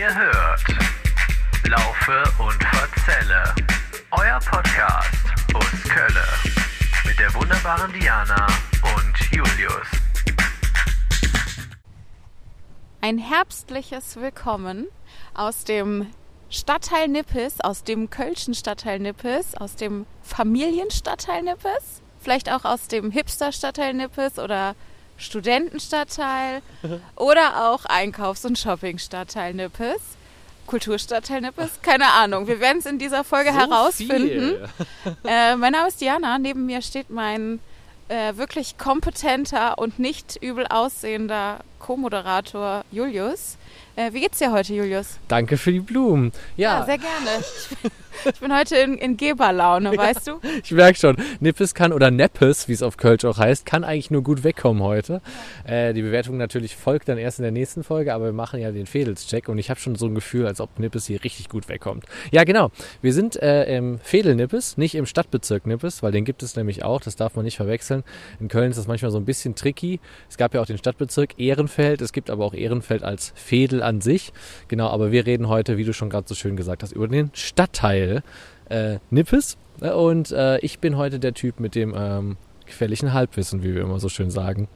Ihr hört. Laufe und Verzelle, euer Podcast aus Kölle mit der wunderbaren Diana und Julius. Ein herbstliches Willkommen aus dem Stadtteil Nippes, aus dem Kölschen Stadtteil Nippes, aus dem Familienstadtteil Nippes, vielleicht auch aus dem Hipster-Stadtteil Nippes oder Studentenstadtteil oder auch Einkaufs- und Shoppingstadtteil Nippes. Kulturstadtteil Nippes? Keine Ahnung. Wir werden es in dieser Folge So herausfinden. Äh, mein Name ist Diana. Neben mir steht mein äh, wirklich kompetenter und nicht übel aussehender Co-Moderator Julius. Äh, wie geht's dir heute, Julius? Danke für die Blumen. Ja, sehr gerne. Ich bin, heute in, in Geberlaune, weißt du? ich merke schon, Nippes kann oder Neppes, wie es auf Kölsch auch heißt, kann eigentlich nur gut wegkommen heute. Äh, die Bewertung natürlich folgt dann erst in der nächsten Folge, aber wir machen ja den Fädelscheck und ich habe schon so ein Gefühl, als ob Nippes hier richtig gut wegkommt. Ja, genau. Wir sind äh, im Fädel-Nippes, nicht im Stadtbezirk Nippes, weil den gibt es nämlich auch, das darf man nicht verwechseln. In Köln ist das manchmal so ein bisschen tricky. Es gab ja auch den Stadtbezirk Ehrenfeld, es gibt aber auch Ehrenfeld als Fädel an sich. Genau, aber wir reden heute, wie du schon gerade so schön gesagt hast, über den Stadtteil äh, Nippes. Und äh, ich bin heute der Typ mit dem ähm, gefährlichen Halbwissen, wie wir immer so schön sagen.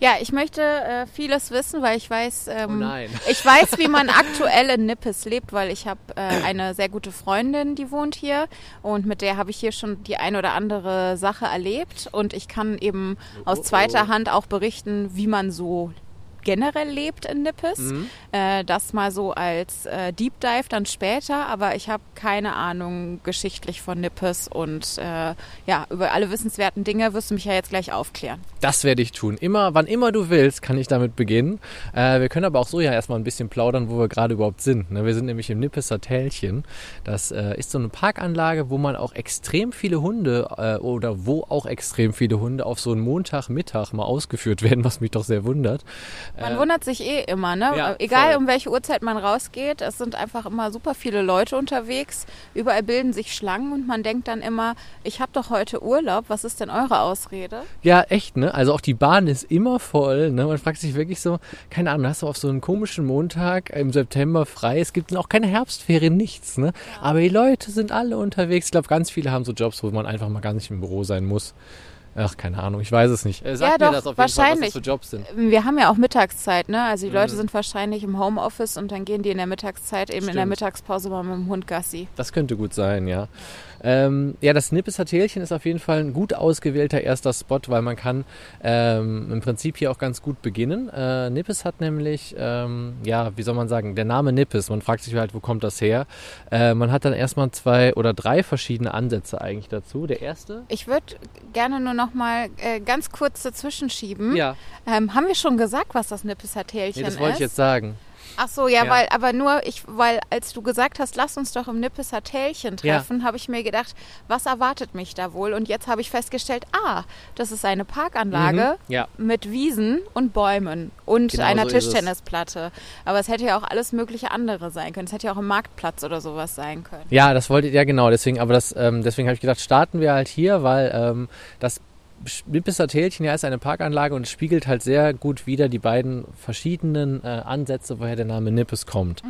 Ja, ich möchte äh, vieles wissen, weil ich weiß, ähm, Oh ich weiß, wie man aktuell in Nippes lebt, weil ich habe äh, eine sehr gute Freundin, die wohnt hier und mit der habe ich hier schon die ein oder andere Sache erlebt und ich kann eben aus Oh, oh. zweiter Hand auch berichten, wie man so generell lebt in Nippes. Mhm. Äh, das mal so als äh, Deep Dive dann später, aber ich habe keine Ahnung geschichtlich von Nippes und äh, ja, über alle wissenswerten Dinge wirst du mich ja jetzt gleich aufklären. Das werde ich tun. Immer, wann immer du willst, kann ich damit beginnen. Äh, wir können aber auch so ja erstmal ein bisschen plaudern, wo wir gerade überhaupt sind. Ne? Wir sind nämlich im Nippeser Tälchen. Das äh, ist so eine Parkanlage, wo man auch extrem viele Hunde äh, oder wo auch extrem viele Hunde auf so einen Montagmittag mal ausgeführt werden, was mich doch sehr wundert. Man Äh, wundert sich eh immer, ne? ja, Egal voll. um welche Uhrzeit man rausgeht, es sind einfach immer super viele Leute unterwegs. Überall bilden sich Schlangen und man denkt dann immer, ich habe doch heute Urlaub, was ist denn eure Ausrede? Ja, echt, ne? Also auch die Bahn ist immer voll, ne? Man fragt sich wirklich so, keine Ahnung, hast du auf so einen komischen Montag im September frei? Es gibt auch keine Herbstferien, nichts, ne? Aber die Leute sind alle unterwegs. Ich glaube, ganz viele haben so Jobs, wo man einfach mal gar nicht im Büro sein muss. Ach, keine Ahnung, ich weiß es nicht. Äh, sag Ja, mir doch, das auf jeden Fall, was wahrscheinlich. das für Jobs sind. Wir haben ja auch Mittagszeit, ne? Also die Leute Mhm. sind wahrscheinlich im Homeoffice und dann gehen die in der Mittagszeit eben in der Stimmt. Mittagspause mal mit dem Hund Gassi. Das könnte gut sein, ja. Ähm, ja, das Nippeser Tälchen ist auf jeden Fall ein gut ausgewählter erster Spot, weil man kann ähm, im Prinzip hier auch ganz gut beginnen. Äh, Nippes hat nämlich, ähm, ja, wie soll man sagen, der Name Nippes, man fragt sich halt, wo kommt das her? Äh, man hat dann erstmal zwei oder drei verschiedene Ansätze eigentlich dazu. Der erste? Ich würde gerne nur noch mal äh, ganz kurz dazwischen schieben. Ja, Ähm, haben wir schon gesagt, was das Nippeser Tälchen nee, das ist? wollte ich jetzt sagen. Ach so, ja, Ja. weil, aber nur ich, weil als du gesagt hast, lass uns doch im Nippeser Tälchen treffen, habe ich mir gedacht, was erwartet mich da wohl? Und jetzt habe ich festgestellt, ah, das ist eine Parkanlage Mhm, ja. mit Wiesen und Bäumen und Genau einer so. Tischtennisplatte. Aber es hätte ja auch alles mögliche andere sein können. Es hätte ja auch ein Marktplatz oder sowas sein können. Ja, das wollte ja genau, deswegen, aber das, ähm, deswegen habe ich gedacht, starten wir halt hier, weil ähm, das Nippeser Tälchen ja ist eine Parkanlage und spiegelt halt sehr gut wieder die beiden verschiedenen äh, Ansätze, woher der Name Nippes kommt.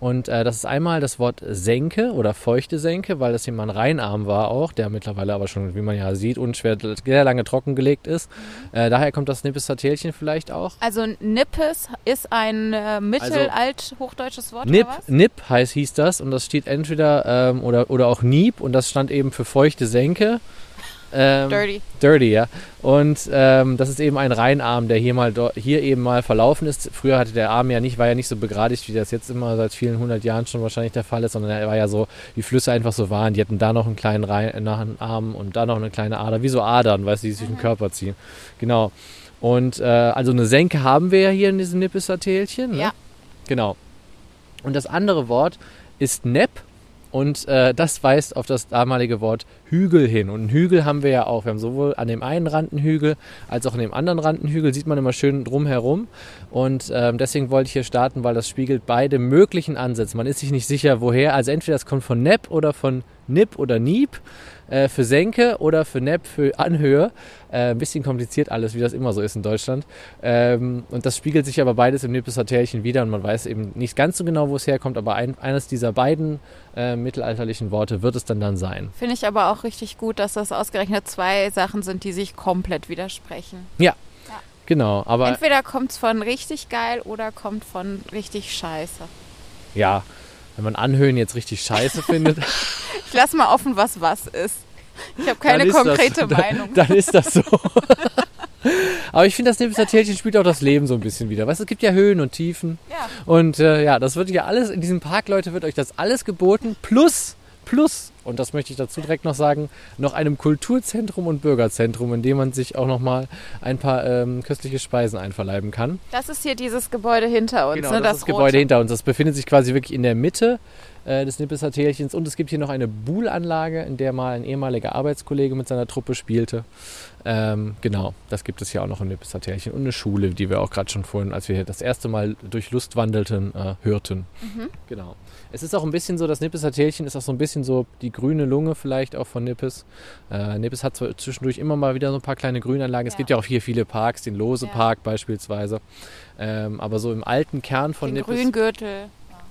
Und äh, das ist einmal das Wort Senke oder feuchte Senke, weil das hier mal ein Rheinarm war auch, der mittlerweile aber schon, wie man ja sieht, unschwer sehr lange trockengelegt ist. Äh, daher kommt das Nippeser Tälchen vielleicht auch. Also Nippes ist ein äh, mittelalt-hochdeutsches Wort Nip, oder was? Nip heißt, hieß das und das steht entweder ähm, oder, oder auch Niep und das stand eben für feuchte Senke. Ähm, Dirty. Dirty, ja. Und ähm, das ist eben ein Rheinarm, der hier mal hier eben mal verlaufen ist. Früher hatte der Arm ja nicht, war ja nicht so begradigt, wie das jetzt immer seit vielen hundert Jahren schon wahrscheinlich der Fall ist, sondern er war ja so, wie Flüsse einfach so waren. Die hatten da noch einen kleinen Rhein, nach einem Arm und da noch eine kleine Ader, wie so Adern, weißt du, die sich durch den Körper ziehen. Genau. Und äh, also eine Senke haben wir ja hier in diesem Nippeser Tälchen. Ne? Ja. Genau. Und das andere Wort ist Nepp. Und äh, das weist auf das damalige Wort Hügel hin. Und einen Hügel haben wir ja auch. Wir haben sowohl an dem einen Rand einen Hügel als auch an dem anderen Rand einen Hügel. Sieht man immer schön drumherum. Und ähm, deswegen wollte ich hier starten, weil das spiegelt beide möglichen Ansätze. Man ist sich nicht sicher, woher. Also entweder das kommt von Nepp oder von Nip oder Niep. Äh, für Senke oder für Nepp für Anhöhe. Äh, ein bisschen kompliziert alles, wie das immer so ist in Deutschland. Ähm, und das spiegelt sich aber beides im Nippeser Tälchen wieder und man weiß eben nicht ganz so genau, wo es herkommt, aber ein, eines dieser beiden äh, mittelalterlichen Worte wird es dann dann sein. Finde ich aber auch richtig gut, dass das ausgerechnet zwei Sachen sind, die sich komplett widersprechen. Ja, genau. Aber Entweder kommt es von richtig geil oder kommt von richtig scheiße. ja, wenn man Anhöhen jetzt richtig scheiße findet, Ich lasse mal offen, was was ist. Ich habe keine konkrete das, Meinung. Dann, dann ist das so. Aber ich finde, das Nippeser Tälchen spielt auch das Leben so ein bisschen wieder. Weißt du, es gibt ja Höhen und Tiefen. Ja. Und äh, ja, das wird ja alles, in diesem Park, Leute, wird euch das alles geboten. Plus, plus, und das möchte ich dazu direkt noch sagen, noch einem Kulturzentrum und Bürgerzentrum, in dem man sich auch nochmal ein paar ähm, köstliche Speisen einverleiben kann. Das ist hier dieses Gebäude hinter uns, Genau, ne? das, ist das Gebäude hinter uns. Das befindet sich quasi wirklich in der Mitte äh, des Nippeser Tälchens. Und es gibt hier noch eine Buhlanlage, in der mal ein ehemaliger Arbeitskollege mit seiner Truppe spielte. Ähm, genau, das gibt es hier auch noch im Nippeser Tälchen. Und eine Schule, die wir auch gerade schon vorhin, als wir hier das erste Mal durch Lust wandelten, äh, hörten. Genau. Es ist auch ein bisschen so, das Nippeser Tälchen ist auch so ein bisschen so die grüne Lunge vielleicht auch von Nippes. Äh, Nippes hat zwar zwischendurch immer mal wieder so ein paar kleine Grünanlagen. Es Ja. gibt ja auch hier viele Parks, den Lose Ja. Park beispielsweise. Ähm, aber so im alten Kern von Den Nippes, Grüngürtel.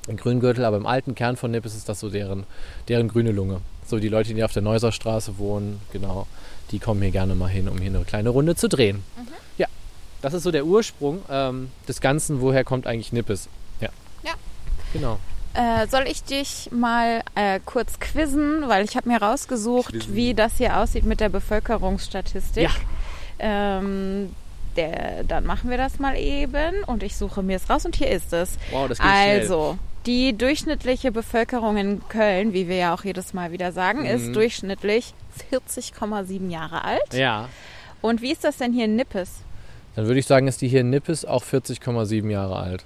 Im Grüngürtel, aber im alten Kern von Nippes ist das so deren, deren grüne Lunge. So die Leute, die auf der Neusser Straße wohnen, genau, die kommen hier gerne mal hin, um hier eine kleine Runde zu drehen. Mhm. Ja, das ist so der Ursprung ähm, des Ganzen. Woher kommt eigentlich Nippes? Ja. Ja. Genau. Äh, soll ich dich mal äh, kurz quizzen, weil ich habe mir rausgesucht, Quizzen. wie das hier aussieht mit der Bevölkerungsstatistik. Ja. Ähm, der, dann machen wir das mal eben und ich suche mir es raus und hier ist es. Wow, das geht schnell. Die durchschnittliche Bevölkerung in Köln, wie wir ja auch jedes Mal wieder sagen, Mhm. ist durchschnittlich 40,7 Jahre alt. Ja. Und wie ist das denn hier in Nippes? Dann würde ich sagen, ist die hier in Nippes auch 40,7 Jahre alt.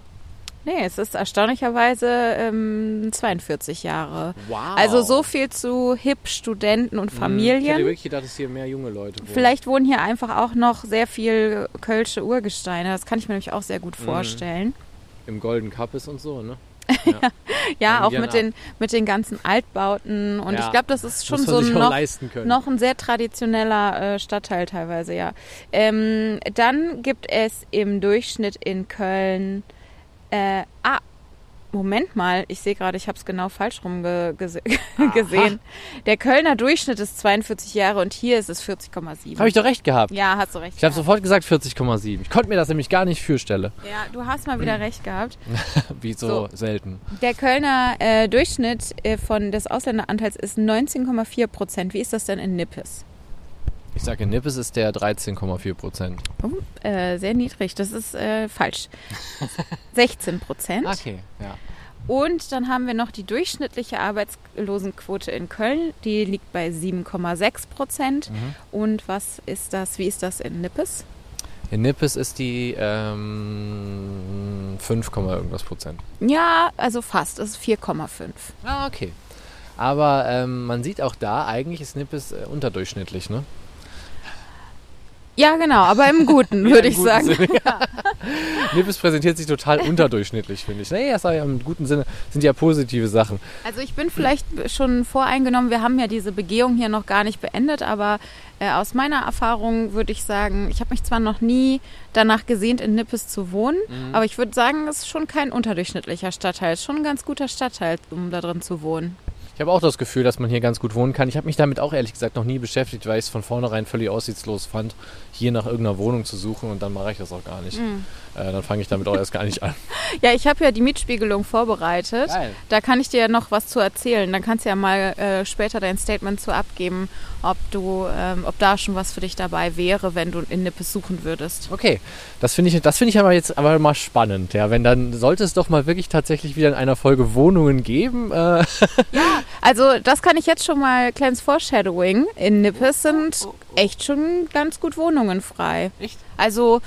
Nee, es ist erstaunlicherweise ähm, 42 Jahre. Wow. Also so viel zu hip Studenten und Ich hätte Familien. wirklich gedacht, dass hier mehr junge Leute wohnen. Vielleicht wohnen hier einfach auch noch sehr viel kölsche Urgesteine. Das kann ich mir nämlich auch sehr gut Mhm. vorstellen. Im Golden Cup und so, ne? Ja, Fangen auch mit den, mit den ganzen Altbauten. Und Ja. ich glaube, das ist schon so auch noch, noch ein sehr traditioneller äh, Stadtteil teilweise, ja. Ähm, dann gibt es im Durchschnitt in Köln. Äh, ah, Moment mal, ich sehe gerade, ich habe es genau falsch rum ge gese gesehen. Der Kölner Durchschnitt ist 42 Jahre und hier ist es 40,7. Habe ich doch recht gehabt. Ja, hast du recht. Ich habe sofort gesagt 40,7. Ich konnte mir das nämlich gar nicht fürstellen. Ja, du hast mal wieder recht gehabt. Wie so, So. selten. Der Kölner äh, Durchschnitt äh, von des Ausländeranteils ist 19,4 Prozent. Wie ist das denn in Nippes? Ich sage, in Nippes ist der 13,4 Prozent. Oh, äh, sehr niedrig. Das ist äh, falsch. 16 Prozent. Okay, ja. Und dann haben wir noch die durchschnittliche Arbeitslosenquote in Köln. Die liegt bei 7,6 Prozent. Mhm. Und was ist das? Wie ist das in Nippes? In Nippes ist die ähm, 5, Komma irgendwas Prozent. Ja, also fast. Es ist 4,5. Ah, okay. Aber ähm, man sieht auch da, eigentlich ist Nippes äh, unterdurchschnittlich, ne? Ja, genau, aber im Guten, würde ich guten sagen. Sinne. Nippes präsentiert sich total unterdurchschnittlich, finde ich. Naja, das war ja im guten Sinne, sind ja positive Sachen. Also ich bin vielleicht schon voreingenommen. Wir haben ja diese Begehung hier noch gar nicht beendet, aber äh, aus meiner Erfahrung würde ich sagen, ich habe mich zwar noch nie danach gesehnt, in Nippes zu wohnen, aber ich würde sagen, es ist schon kein unterdurchschnittlicher Stadtteil. Es ist schon ein ganz guter Stadtteil, um da drin zu wohnen. Ich habe auch das Gefühl, dass man hier ganz gut wohnen kann. Ich habe mich damit auch ehrlich gesagt noch nie beschäftigt, weil ich es von vornherein völlig aussichtslos fand, hier nach irgendeiner Wohnung zu suchen und dann mache ich das auch gar nicht. Äh, dann fange ich damit auch erst gar nicht an. Ja, ich habe ja die Mietspiegelung vorbereitet. Geil. Da kann ich dir ja noch was zu erzählen. Dann kannst du ja mal äh, später dein Statement zu abgeben, ob du, ähm, ob da schon was für dich dabei wäre, wenn du in Nippes suchen würdest. Okay, das finde ich, das finde ich aber jetzt aber mal spannend. Ja, wenn dann sollte es doch mal wirklich tatsächlich wieder in einer Folge Wohnungen geben. Äh, Also das kann ich jetzt schon mal, kleines Foreshadowing. In Nippes sind echt schon ganz gut Wohnungen frei. Echt? Also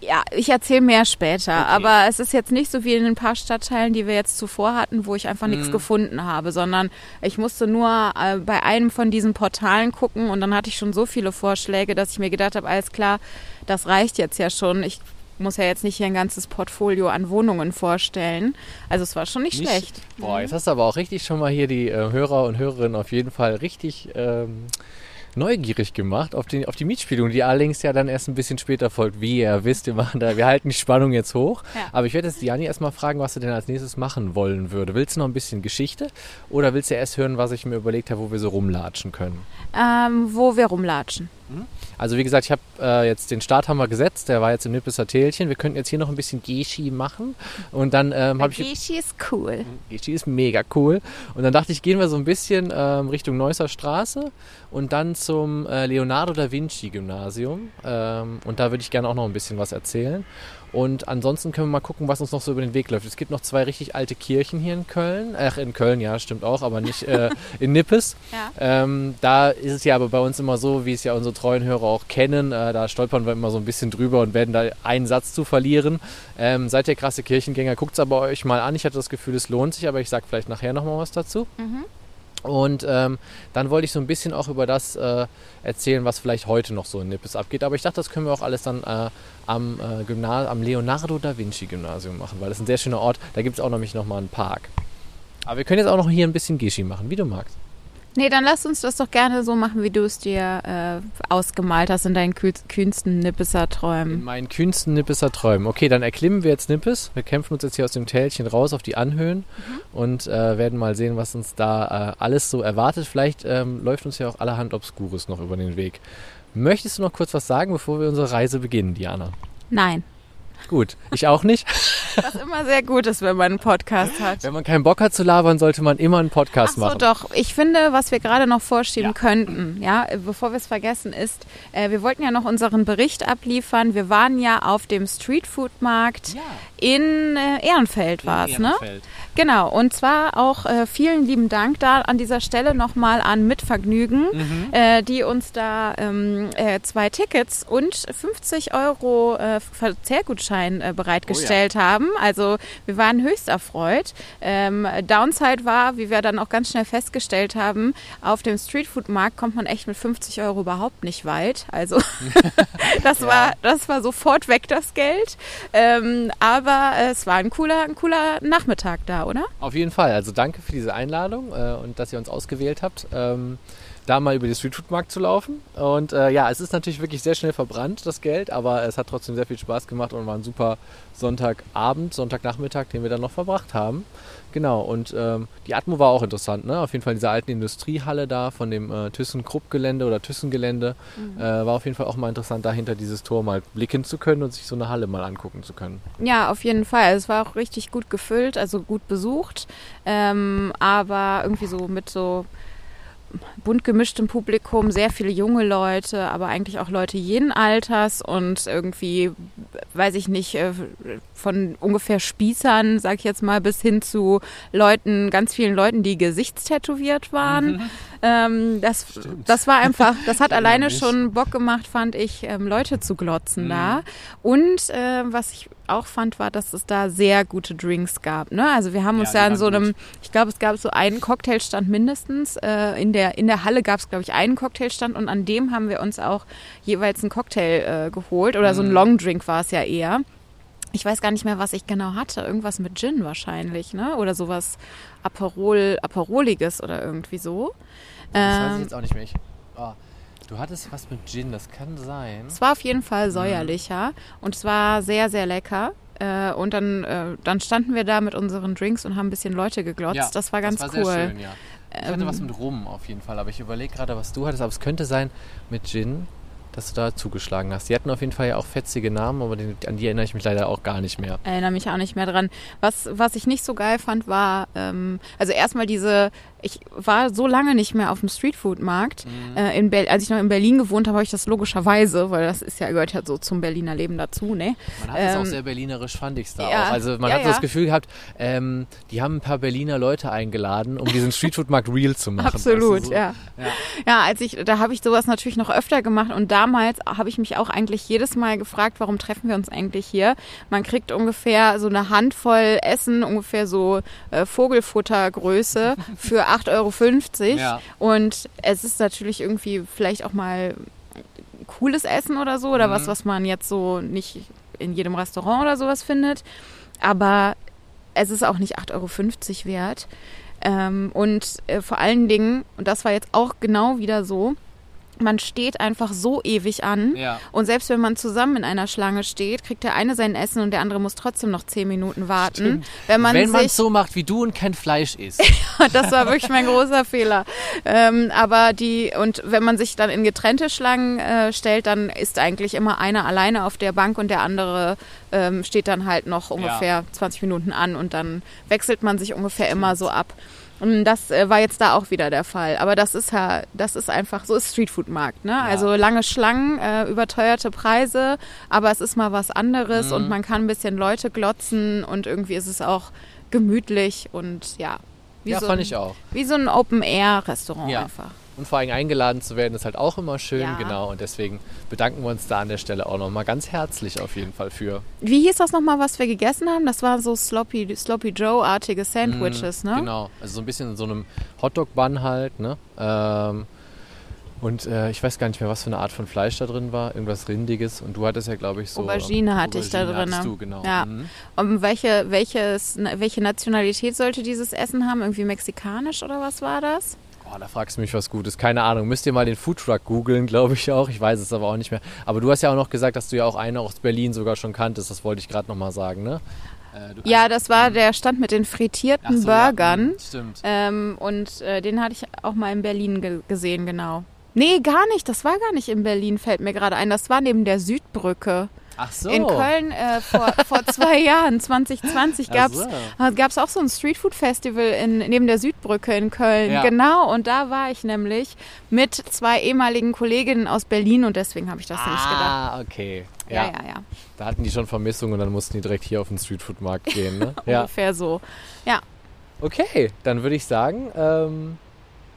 ja, ich erzähle mehr später, Okay. aber es ist jetzt nicht so wie in ein paar Stadtteilen, die wir jetzt zuvor hatten, wo ich einfach nichts Mhm. gefunden habe, sondern ich musste nur äh, bei einem von diesen Portalen gucken und dann hatte ich schon so viele Vorschläge, dass ich mir gedacht habe, alles klar, das reicht jetzt ja schon. Ich muss ja jetzt nicht hier ein ganzes Portfolio an Wohnungen vorstellen. Also es war schon nicht, Nicht- schlecht. Boah, jetzt hast du aber auch richtig schon mal hier die äh, Hörer und Hörerinnen auf jeden Fall richtig ähm, neugierig gemacht auf, den, auf die Mietspielung, die allerdings ja dann erst ein bisschen später folgt. Wie ihr wisst, wir, machen da, wir halten die Spannung jetzt hoch. Ja. Aber ich werde jetzt Diani erstmal fragen, was sie denn als nächstes machen wollen würde. Willst du noch ein bisschen Geschichte oder willst du erst hören, was ich mir überlegt habe, wo wir so rumlatschen können? Ähm, wo wir rumlatschen. Also wie gesagt, ich habe äh, jetzt den Starthammer gesetzt, der war jetzt im Nippeser Tälchen. Wir könnten jetzt hier noch ein bisschen Geschi machen und dann ähm, habe ich... Gishi ist cool. Geschi ist mega cool. Und dann dachte ich, gehen wir so ein bisschen ähm, Richtung Neusser Straße und dann zum äh, Leonardo da Vinci Gymnasium. Ähm, und da würde ich gerne auch noch ein bisschen was erzählen. Und ansonsten können wir mal gucken, was uns noch so über den Weg läuft. Es gibt noch zwei richtig alte Kirchen hier in Köln. Ach, in Köln, ja, stimmt auch, aber nicht äh, in Nippes. Ja. Ähm, da ist es ja aber bei uns immer so, wie es ja unsere treuen Hörer auch kennen. Äh, da stolpern wir immer so ein bisschen drüber und werden da einen Satz zu verlieren. Ähm, seid ihr krasse Kirchengänger, guckt es aber euch mal an. Ich hatte das Gefühl, es lohnt sich, aber ich sage vielleicht nachher nochmal was dazu. Mhm. Und ähm, dann wollte ich so ein bisschen auch über das äh, erzählen, was vielleicht heute noch so in Nippes abgeht. Aber ich dachte, das können wir auch alles dann äh, am, äh, Gymna am Leonardo da Vinci Gymnasium machen, weil das ist ein sehr schöner Ort. Da gibt es auch nämlich nochmal einen Park. Aber wir können jetzt auch noch hier ein bisschen Geschi machen, wie du magst. Nee, dann lass uns das doch gerne so machen, wie du es dir äh, ausgemalt hast in deinen kühnsten Nippeser In meinen kühnsten Nippeser Träumen. Okay, dann erklimmen wir jetzt Nippes. Wir kämpfen uns jetzt hier aus dem Tälchen raus auf die Anhöhen und äh, werden mal sehen, was uns da äh, alles so erwartet. Vielleicht ähm, läuft uns ja auch allerhand Obskures noch über den Weg. Möchtest du noch kurz was sagen, bevor wir unsere Reise beginnen, Diana? Nein. Gut, ich auch nicht. Was immer sehr gut ist, wenn man einen Podcast hat. Wenn man keinen Bock hat zu labern, sollte man immer einen Podcast Ach so, machen. doch. Ich finde, was wir gerade noch vorschieben Ja. könnten, ja, bevor wir es vergessen, ist, äh, wir wollten ja noch unseren Bericht abliefern. Wir waren ja auf dem Streetfood-Markt Ja. in äh, Ehrenfeld, war es, ne? Genau, und zwar auch äh, vielen lieben Dank da an dieser Stelle nochmal an Mitvergnügen, Mhm. äh, die uns da ähm, äh, zwei Tickets und 50 Euro äh, Verzehrgutschein äh, bereitgestellt haben. Also wir waren höchst erfreut. Ähm, Downside war, wie wir dann auch ganz schnell festgestellt haben, auf dem Streetfood-Markt kommt man echt mit 50 Euro überhaupt nicht weit. Also das, war, das war sofort weg, das Geld. Ähm, aber es war ein cooler, ein cooler Nachmittag da, oder? Auf jeden Fall. Also danke für diese Einladung äh, und dass ihr uns ausgewählt habt, ähm, da mal über den Streetfood-Markt zu laufen. Und äh, ja, es ist natürlich wirklich sehr schnell verbrannt, das Geld, aber es hat trotzdem sehr viel Spaß gemacht und war ein super Sonntagabend, Sonntagnachmittag, den wir dann noch verbracht haben. Genau, und ähm, die Atmo war auch interessant, ne? Auf jeden Fall diese alten Industriehalle da von dem äh, Thyssen-Krupp-Gelände oder Thyssen-Gelände. Äh, war auf jeden Fall auch mal interessant, dahinter dieses Tor mal blicken zu können und sich so eine Halle mal angucken zu können. Ja, auf jeden Fall. Es war auch richtig gut gefüllt, also gut besucht, ähm, aber irgendwie so mit so bunt gemischtem Publikum, sehr viele junge Leute, aber eigentlich auch Leute jeden Alters und irgendwie, weiß ich nicht, äh, von ungefähr Spießern, sag ich jetzt mal, bis hin zu Leuten, ganz vielen Leuten, die gesichtstätowiert waren. Ähm, das, das war einfach, das hat alleine schon Bock gemacht, fand ich, ähm, Leute zu glotzen da. Und äh, was ich auch fand, war, dass es da sehr gute Drinks gab. Ne? Also wir haben uns Ja, in so einem, gut. ich glaube, es gab so einen Cocktailstand mindestens. Äh, in, der, in der Halle gab es, glaube ich, einen Cocktailstand und an dem haben wir uns auch jeweils einen Cocktail äh, geholt. Oder Mhm. so ein Longdrink war es ja eher. Ich weiß gar nicht mehr, was ich genau hatte. Irgendwas mit Gin wahrscheinlich, ne? Oder sowas Aperol, Aperoliges oder irgendwie so. Das weiß ich Ähm, jetzt auch nicht mehr. Ich, oh, du hattest was mit Gin, das kann sein. Es war auf jeden Fall säuerlicher und es war sehr, sehr lecker. Äh, und dann, äh, dann standen wir da mit unseren Drinks und haben ein bisschen Leute geglotzt. das war ganz das cool. war Sehr schön, ja. Ich hatte Ähm, was mit Rum auf jeden Fall, aber ich überlege gerade, was du hattest. Aber es könnte sein mit Gin, dass du da zugeschlagen hast. Die hatten auf jeden Fall ja auch fetzige Namen, aber die, an die erinnere ich mich leider auch gar nicht mehr. erinnere mich auch nicht mehr dran. Was, was ich nicht so geil fand, war, ähm, also erstmal diese, ich war so lange nicht mehr auf dem Streetfood-Markt. Mhm. Äh, in als ich noch in Berlin gewohnt habe, habe ich das logischerweise, weil das ist ja, gehört ja so zum Berliner Leben dazu, ne? Man hat es auch Ähm, sehr berlinerisch, fand ich es da ja, auch. Also man ja, hat so das ja. Gefühl gehabt, ähm, die haben ein paar Berliner Leute eingeladen, um diesen Streetfood-Markt real zu machen. Absolut, weißt du, so. Ja. Ja, als ich, da habe ich sowas natürlich noch öfter gemacht und damals habe ich mich auch eigentlich jedes Mal gefragt, warum treffen wir uns eigentlich hier? Man kriegt ungefähr so eine Handvoll Essen, ungefähr so äh, Vogelfuttergröße für 8,50 Euro. Ja. Und es ist natürlich irgendwie vielleicht auch mal cooles Essen oder so oder Mhm. was, was man jetzt so nicht in jedem Restaurant oder sowas findet. Aber es ist auch nicht 8,50 Euro wert. Ähm, und äh, vor allen Dingen, und das war jetzt auch genau wieder so, man steht einfach so ewig an. Ja. Und selbst wenn man zusammen in einer Schlange steht, kriegt der eine sein Essen und der andere muss trotzdem noch zehn Minuten warten. Stimmt. Wenn man es so macht wie du und kein Fleisch isst. das war wirklich mein großer Fehler. Ähm, aber die, und wenn man sich dann in getrennte Schlangen äh, stellt, dann ist eigentlich immer einer alleine auf der Bank und der andere ähm, steht dann halt noch ungefähr 20 Minuten an und dann wechselt man sich ungefähr immer so ab. Und das äh, war jetzt da auch wieder der Fall. Aber das ist ja, das ist einfach, so ist Streetfood-Markt, ne? Also lange Schlangen, äh, überteuerte Preise, aber es ist mal was anderes Mhm. und man kann ein bisschen Leute glotzen und irgendwie ist es auch gemütlich und ja. Wie ja, so fand ein, ich auch. Wie so ein Open-Air-Restaurant Ja. einfach. Und vor allem eingeladen zu werden, ist halt auch immer schön, Ja. genau. Und deswegen bedanken wir uns da an der Stelle auch nochmal ganz herzlich auf jeden Fall für. Wie hieß das nochmal, was wir gegessen haben? Das waren so Sloppy, Sloppy Joe-artige Sandwiches, ne? Genau, also so ein bisschen in so einem Hotdog-Bun halt, ne? Ähm, und äh, ich weiß gar nicht mehr, was für eine Art von Fleisch da drin war. Irgendwas Rindiges. Und du hattest ja, glaube ich, so. Aubergine hatte ich da Aubergine drin. hattest Du, genau. Ja. Mhm. Und welche, welches, welche Nationalität sollte dieses Essen haben? Irgendwie mexikanisch oder was war das? Oh, da fragst du mich was Gutes. Keine Ahnung. Müsst ihr mal den Foodtruck googeln, glaube ich auch. Ich weiß es aber auch nicht mehr. Aber du hast ja auch noch gesagt, dass du ja auch eine aus Berlin sogar schon kanntest. Das wollte ich gerade nochmal sagen, ne? Äh, Ja, das war der Stand mit den frittierten so, ja, Burgern. mhm, Stimmt. Ähm, und äh, den hatte ich auch mal in Berlin ge gesehen, genau. Nee, gar nicht. Das war gar nicht in Berlin, fällt mir gerade ein. Das war neben der Südbrücke. Ach so. In Köln äh, vor, vor zwei Jahren, 2020, Ach gab es so. gab's auch so ein Streetfood-Festival in, neben der Südbrücke in Köln. Ja. Genau, und da war ich nämlich mit zwei ehemaligen Kolleginnen aus Berlin und deswegen habe ich das nicht gedacht. Ah, okay. Ja, Ja, ja, ja. Da hatten die schon Vermissung und dann mussten die direkt hier auf den Streetfood-Markt gehen, ne? ja. Ungefähr so. Ja, Okay, dann würde ich sagen, ähm,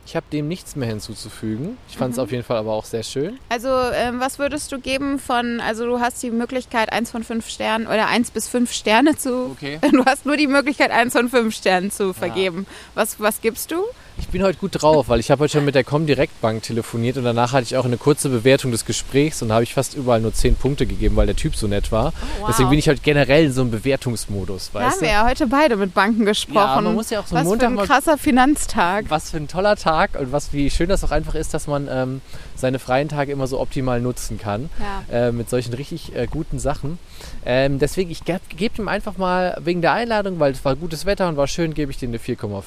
ich habe dem nichts mehr hinzuzufügen. Ich fand es Mhm. auf jeden Fall aber auch sehr schön. Also, ähm, was würdest du geben von, also du hast die Möglichkeit, eins von fünf Sternen oder eins bis fünf Sterne zu. Okay. Du hast nur die Möglichkeit, eins von fünf Sternen zu vergeben. Was, was gibst du? Ich bin heute gut drauf, weil ich habe heute schon mit der Comdirect Bank telefoniert und danach hatte ich auch eine kurze Bewertung des Gesprächs und da habe ich fast überall nur 10 Punkte gegeben, weil der Typ so nett war. wow. Deswegen bin ich heute generell in so einem Bewertungsmodus, Da haben weißt wir du? ja heute beide mit Banken gesprochen. Ja, man muss ja auch so einen was Montag für ein krasser Finanztag. Was für ein toller Tag und was wie schön das auch einfach ist, dass man ähm, seine freien Tage immer so optimal nutzen kann. Ja. Äh, mit solchen richtig äh, guten Sachen. Ähm, deswegen, ich gebe geb ihm einfach mal wegen der Einladung, weil es war gutes Wetter und war schön, gebe ich dir eine 4,5.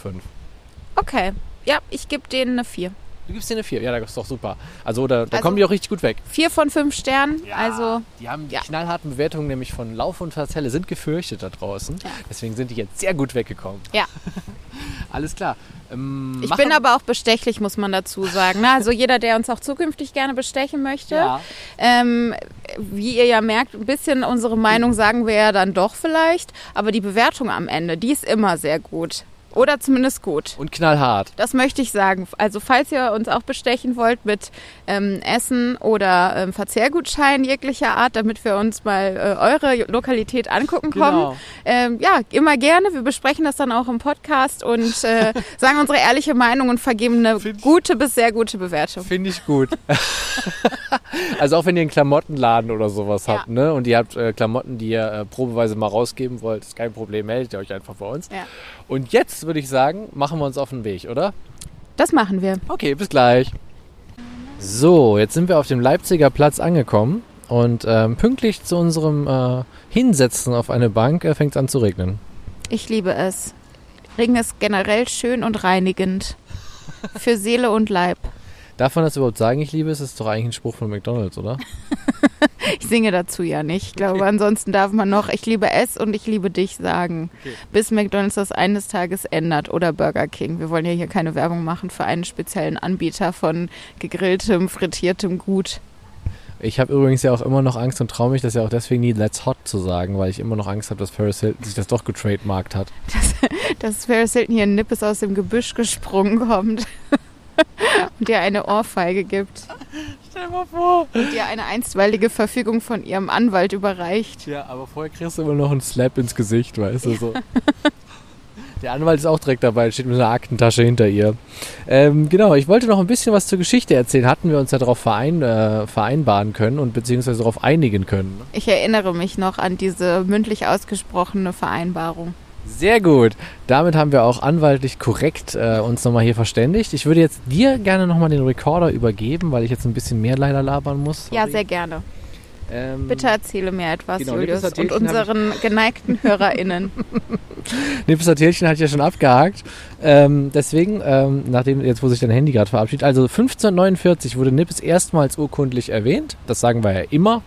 Okay. Ja, ich gebe denen eine 4. Du gibst dir eine 4. Ja, das ist doch super. Also da, da Also- kommen die auch richtig gut weg. 4 von 5 Sternen. Also, die haben die ja. knallharten Bewertungen nämlich von Lauf und Verzelle sind gefürchtet da draußen. Ja. Deswegen sind die jetzt sehr gut weggekommen. ja. Alles klar. Ähm, Ich bin aber auch bestechlich, muss man dazu sagen. Ne? Also jeder, der uns auch zukünftig gerne bestechen möchte. Ja. Ähm, wie ihr ja merkt, ein bisschen unsere Meinung sagen wir ja dann doch vielleicht. Aber die Bewertung am Ende, die ist immer sehr gut. Oder zumindest gut. Und knallhart. Das möchte ich sagen. Also falls ihr uns auch bestechen wollt mit ähm, Essen oder ähm, Verzehrgutschein jeglicher Art, damit wir uns mal äh, eure Lokalität angucken kommen. Genau. Ähm, ja, immer gerne. Wir besprechen das dann auch im Podcast und äh, sagen unsere ehrliche Meinung und vergeben eine Find- gute bis sehr gute Bewertung. Finde ich gut. also auch wenn ihr einen Klamottenladen oder sowas Ja. habt, ne? Und ihr habt äh, Klamotten, die ihr äh, probeweise mal rausgeben wollt, ist kein Problem, meldet ihr euch einfach bei uns. Ja. Und jetzt würde ich sagen, machen wir uns auf den Weg, oder? Das machen wir. Okay, bis gleich. So, jetzt sind wir auf dem Leipziger Platz angekommen und ähm, pünktlich zu unserem äh, Hinsetzen auf eine Bank äh, fängt es an zu regnen. Ich liebe es. Regen ist generell schön und reinigend. Für Seele und Leib. Darf man das überhaupt sagen, ich liebe es? Das ist doch eigentlich ein Spruch von McDonalds, oder? Ich singe dazu ja nicht. Ich glaube, ansonsten darf man noch Ich liebe es und ich liebe dich sagen. Okay. Bis McDonalds das eines Tages ändert oder Burger King. Wir wollen ja hier keine Werbung machen für einen speziellen Anbieter von gegrilltem, frittiertem Gut. Ich habe übrigens ja auch immer noch Angst und traue mich das ja auch deswegen nie Let's Hot zu sagen, weil ich immer noch Angst habe, dass Paris Hilton sich das doch getrademarkt hat. Dass Paris Hilton hier in Nippes aus dem Gebüsch gesprungen kommt und dir eine Ohrfeige gibt Stell mal vor. und dir eine einstweilige Verfügung von ihrem Anwalt überreicht. Ja, aber vorher kriegst du immer noch einen Slap ins Gesicht, weißt du so. Der Anwalt ist auch direkt dabei, steht mit einer Aktentasche hinter ihr. Ähm, genau, ich wollte noch ein bisschen was zur Geschichte erzählen. Hatten wir uns ja darauf verein, äh, vereinbaren können und beziehungsweise darauf einigen können. Ich erinnere mich noch an diese mündlich ausgesprochene Vereinbarung. Sehr gut. Damit haben wir auch anwaltlich korrekt äh, uns nochmal hier verständigt. Ich würde jetzt dir gerne nochmal den Recorder übergeben, weil ich jetzt ein bisschen mehr leider labern muss. Ja, Sorry. sehr gerne. Ähm, Bitte erzähle mir etwas, Genau, Julius, und unseren geneigten HörerInnen. Nippes Artillchen hatte ich ja schon abgehakt. Ähm, deswegen, ähm, nachdem jetzt, wo sich dein Handy gerade verabschiedet, also 1549 wurde Nippes erstmals urkundlich erwähnt. Das sagen wir ja immer.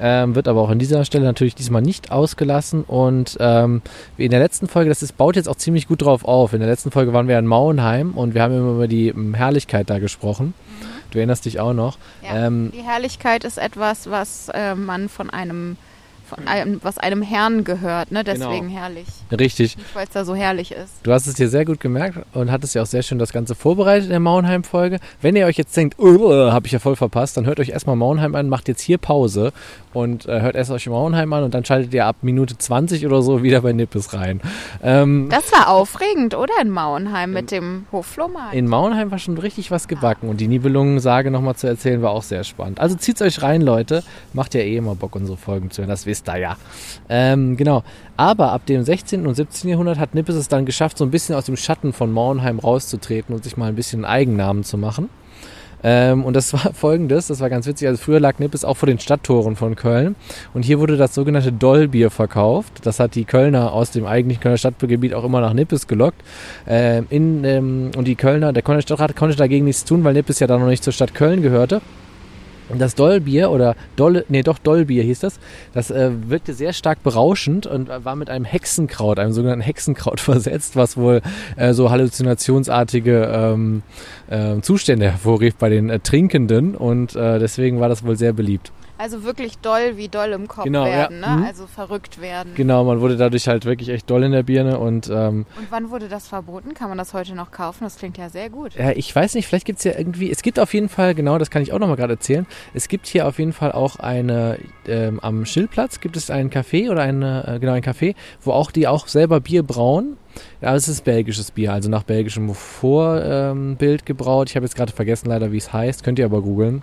Ähm, wird aber auch an dieser Stelle natürlich diesmal nicht ausgelassen. Und ähm, wie in der letzten Folge, das ist, baut jetzt auch ziemlich gut drauf auf. In der letzten Folge waren wir in Mauenheim und wir haben immer über die ähm, Herrlichkeit da gesprochen. Du erinnerst dich auch noch. Ja. Ähm, Die Herrlichkeit ist etwas, was äh, man von einem, von einem, was einem Herrn gehört, ne? Deswegen Genau. herrlich. richtig. Weil es da so herrlich ist. Du hast es dir sehr gut gemerkt und hattest ja auch sehr schön das Ganze vorbereitet in der Mauenheim-Folge. Wenn ihr euch jetzt denkt, oh, habe ich ja voll verpasst, dann hört euch erstmal Mauenheim an, macht jetzt hier Pause und äh, hört erst euch Mauenheim an und dann schaltet ihr ab Minute 20 oder so wieder bei Nippes rein. Ähm, Das war aufregend, oder? In Mauenheim mit dem Hofflohmarkt. in Mauenheim war schon richtig was gebacken und die Nibelungen-Sage nochmal zu erzählen war auch sehr spannend. Also zieht's euch rein, Leute. Macht ja eh immer Bock, unsere Folgen zu hören, das wisst ihr ja. Ähm, genau. Aber ab dem 16. und 17. Jahrhundert hat Nippes es dann geschafft, so ein bisschen aus dem Schatten von Mauenheim rauszutreten und sich mal ein bisschen einen Eigennamen zu machen. Ähm, und das war folgendes, das war ganz witzig. Also früher lag Nippes auch vor den Stadttoren von Köln. Und hier wurde das sogenannte Dollbier verkauft. Das hat die Kölner aus dem eigentlichen Kölner Stadtgebiet auch immer nach Nippes gelockt. Ähm, in, ähm, und die Kölner, der Kölner Stadtrat konnte dagegen nichts tun, weil Nippes ja da noch nicht zur Stadt Köln gehörte. Und das Dollbier oder Dolle, nee, doch Dollbier hieß das, das äh, wirkte sehr stark berauschend und war mit einem Hexenkraut, einem sogenannten Hexenkraut versetzt, was wohl äh, so halluzinationsartige ähm, äh, Zustände hervorrief bei den äh, Trinkenden und äh, deswegen war das wohl sehr beliebt. Also wirklich doll wie doll im Kopf Genau, ja. werden, Mhm. ne? Also verrückt werden. Genau, man wurde dadurch halt wirklich echt doll in der Birne und ähm, Und wann wurde das verboten? Kann man das heute noch kaufen? Das klingt ja sehr gut. Ja, ich weiß nicht, vielleicht gibt's ja irgendwie, es gibt auf jeden Fall, genau, das kann ich auch nochmal gerade erzählen, es gibt hier auf jeden Fall auch eine, ähm, am Schildplatz gibt es einen Café oder eine, äh, genau, ein Café, wo auch die auch selber Bier brauen. Ja, es ist belgisches Bier, also nach belgischem Vorbild ähm, gebraut. Ich habe jetzt gerade vergessen leider, wie es heißt, könnt ihr aber googeln.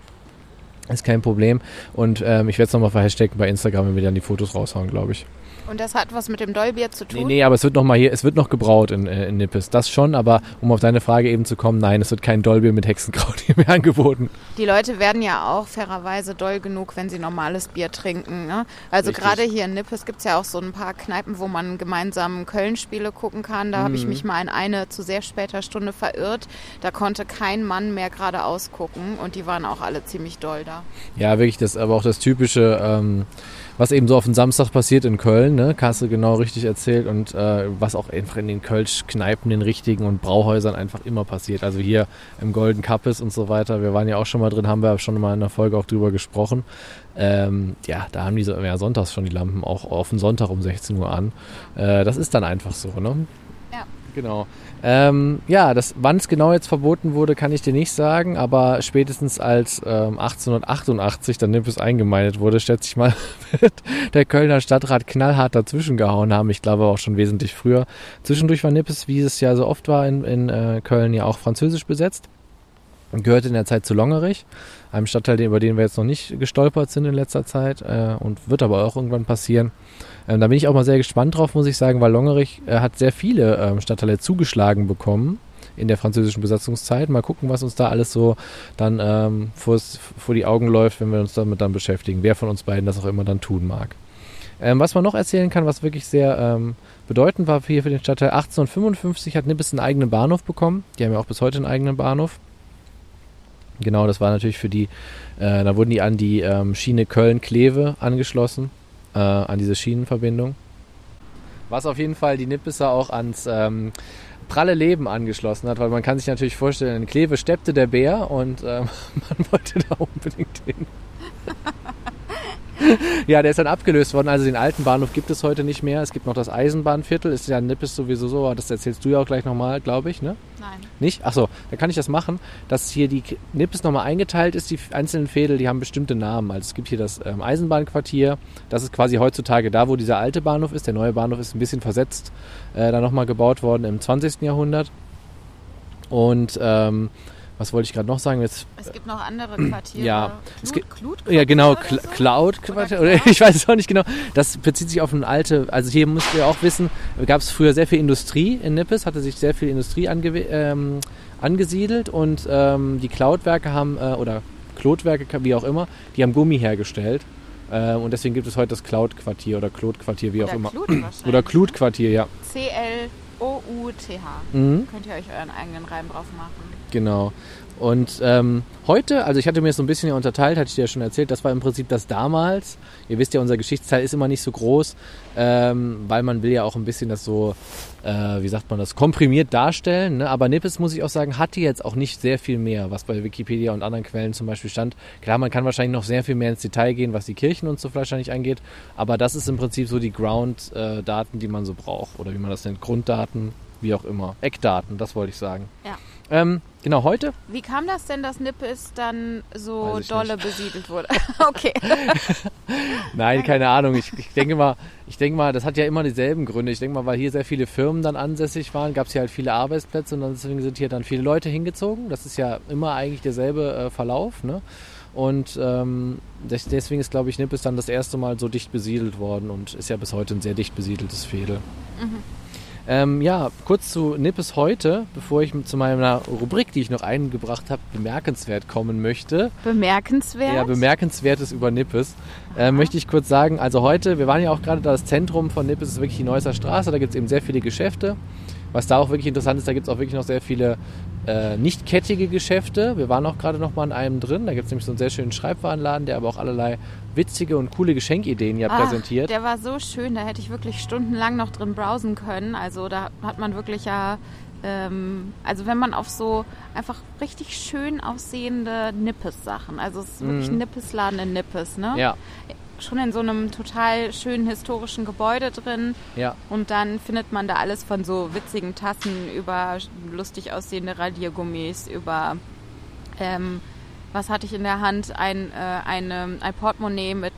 Ist kein Problem. Und ähm, ich werde es nochmal verhashtaggen bei Instagram, wenn wir dann die Fotos raushauen, glaube ich. Und das hat was mit dem Dollbier zu tun? Nee, nee, aber es wird noch mal hier, es wird noch gebraut in, äh, in Nippes. Das schon, aber um auf deine Frage eben zu kommen, nein, es wird kein Dollbier mit Hexenkraut hier mehr angeboten. Die Leute werden ja auch fairerweise doll genug, wenn sie normales Bier trinken. Ne? Also gerade hier in Nippes gibt es ja auch so ein paar Kneipen, wo man gemeinsam Köln-Spiele gucken kann. Da habe ich Mhm. mich mal in eine zu sehr später Stunde verirrt. Da konnte kein Mann mehr geradeaus gucken und die waren auch alle ziemlich doll da. Ja, wirklich, das aber auch das typische, ähm, was eben so auf den Samstag passiert in Köln, ne? Du genau richtig erzählt und äh, was auch einfach in den Kölsch-Kneipen, den richtigen und Brauhäusern einfach immer passiert. Also hier im Golden Cuppes und so weiter, wir waren ja auch schon mal drin, haben wir schon mal in der Folge auch drüber gesprochen. Ähm, ja, da haben die so, ja, sonntags schon die Lampen auch auf den Sonntag um 16 Uhr an. Äh, das ist dann einfach so, ne? Genau. Ähm, ja, wann es genau jetzt verboten wurde, kann ich dir nicht sagen, aber spätestens als ähm, 1888 dann Nippes eingemeindet wurde, schätze ich mal, wird der Kölner Stadtrat knallhart dazwischen gehauen haben. Ich glaube auch schon wesentlich früher. Zwischendurch war Nippes, wie es ja so oft war in, in äh, Köln, ja auch französisch besetzt und gehörte in der Zeit zu Longerich, einem Stadtteil, über den wir jetzt noch nicht gestolpert sind in letzter Zeit äh, und wird aber auch irgendwann passieren. Ähm, da bin ich auch mal sehr gespannt drauf, muss ich sagen, weil Longerich äh, hat sehr viele ähm, Stadtteile zugeschlagen bekommen in der französischen Besatzungszeit. Mal gucken, was uns da alles so dann ähm, vor die Augen läuft, wenn wir uns damit dann beschäftigen. Wer von uns beiden das auch immer dann tun mag. Ähm, was man noch erzählen kann, was wirklich sehr ähm, bedeutend war hier für den Stadtteil, 1855 hat Nippes einen eigenen Bahnhof bekommen. Die haben ja auch bis heute einen eigenen Bahnhof. Genau, das war natürlich für die, äh, da wurden die an die ähm, Schiene Köln-Kleve angeschlossen, äh, an diese Schienenverbindung. Was auf jeden Fall die Nippeser auch ans ähm, pralle Leben angeschlossen hat, weil man kann sich natürlich vorstellen, in Kleve steppte der Bär und ähm, man wollte da unbedingt hin. ja, der ist dann abgelöst worden. Also den alten Bahnhof gibt es heute nicht mehr. Es gibt noch das Eisenbahnviertel. Ist ja in Nippes sowieso so, aber das erzählst du ja auch gleich nochmal, glaube ich, ne? Nein. Nicht? Achso, da kann ich das machen, dass hier die Nippes nochmal eingeteilt ist. Die einzelnen Fädel, die haben bestimmte Namen. Also es gibt hier das ähm, Eisenbahnquartier. Das ist quasi heutzutage da, wo dieser alte Bahnhof ist. Der neue Bahnhof ist ein bisschen versetzt, äh, da nochmal gebaut worden im 20. Jahrhundert. Und ähm, was wollte ich gerade noch sagen? Jetzt, Es gibt noch andere Quartiere. Ja, es Clut, gibt- Clut ja, genau, Cl so? Cloud Quartier, oder Cloud? ich weiß es auch nicht genau. Das bezieht sich auf eine alte, also hier müsst ihr auch wissen, gab es früher sehr viel Industrie in Nippes, hatte sich sehr viel Industrie ange ähm, angesiedelt und ähm, die Cloud-Werke haben, äh, oder Klotwerke, wie auch immer, die haben Gummi hergestellt. Äh, und deswegen gibt es heute das Cloud-Quartier oder Klot-Quartier, wie auch Oder immer. Clut wahrscheinlich. Oder Klut-Quartier, ja. C-L-O-U-T-H. Mhm. Könnt ihr euch euren eigenen Reim drauf machen. Genau. Und ähm, heute, also ich hatte mir das so ein bisschen hier unterteilt, hatte ich dir ja schon erzählt, das war im Prinzip das damals. Ihr wisst ja, unser Geschichtsteil ist immer nicht so groß, ähm, weil man will ja auch ein bisschen das so, äh, wie sagt man das, komprimiert darstellen. Ne? Aber Nippes, muss ich auch sagen, hatte jetzt auch nicht sehr viel mehr, was bei Wikipedia und anderen Quellen zum Beispiel stand. Klar, man kann wahrscheinlich noch sehr viel mehr ins Detail gehen, was die Kirchen und so wahrscheinlich angeht. Aber das ist im Prinzip so die Ground-Daten, die man so braucht. Oder wie man das nennt, Grunddaten, wie auch immer. Eckdaten, das wollte ich sagen. Ja. Ähm, genau, heute Wie kam das denn, dass Nippes dann so dolle besiedelt wurde? okay. Nein, keine Ahnung. Ich, ich denke mal, ich denke mal, das hat ja immer dieselben Gründe. Ich denke mal, weil hier sehr viele Firmen dann ansässig waren, gab es hier halt viele Arbeitsplätze und deswegen sind hier dann viele Leute hingezogen. Das ist ja immer eigentlich derselbe äh, Verlauf, ne? Und ähm, des- deswegen ist, glaube ich, Nippes dann das erste Mal so dicht besiedelt worden und ist ja bis heute ein sehr dicht besiedeltes Fädel. Ähm, ja, kurz zu Nippes heute, bevor ich zu meiner Rubrik, die ich noch eingebracht habe, bemerkenswert kommen möchte. Bemerkenswert. Ja, bemerkenswertes über Nippes. Äh, möchte ich kurz sagen, also heute, wir waren ja auch gerade da, das Zentrum von Nippes ist wirklich die Neusser Straße, da gibt es eben sehr viele Geschäfte. Was da auch wirklich interessant ist, da gibt es auch wirklich noch sehr viele äh, nicht kettige Geschäfte. Wir waren auch gerade noch mal in einem drin, da gibt es nämlich so einen sehr schönen Schreibwarenladen, der aber auch allerlei witzige und coole Geschenkideen ja Ah, präsentiert. Der war so schön, da hätte ich wirklich stundenlang noch drin browsen können. Also da hat man wirklich ja, ähm, also wenn man auf so einfach richtig schön aussehende Nippes-Sachen, also es ist wirklich ein Nippes-Laden in Nippes, ne? Mhm. Ja, Schon in so einem total schönen historischen Gebäude drin. ja. Und dann findet man da alles von so witzigen Tassen über lustig aussehende Radiergummis, über ähm, was hatte ich in der Hand? Ein, äh, eine, ein Portemonnaie mit,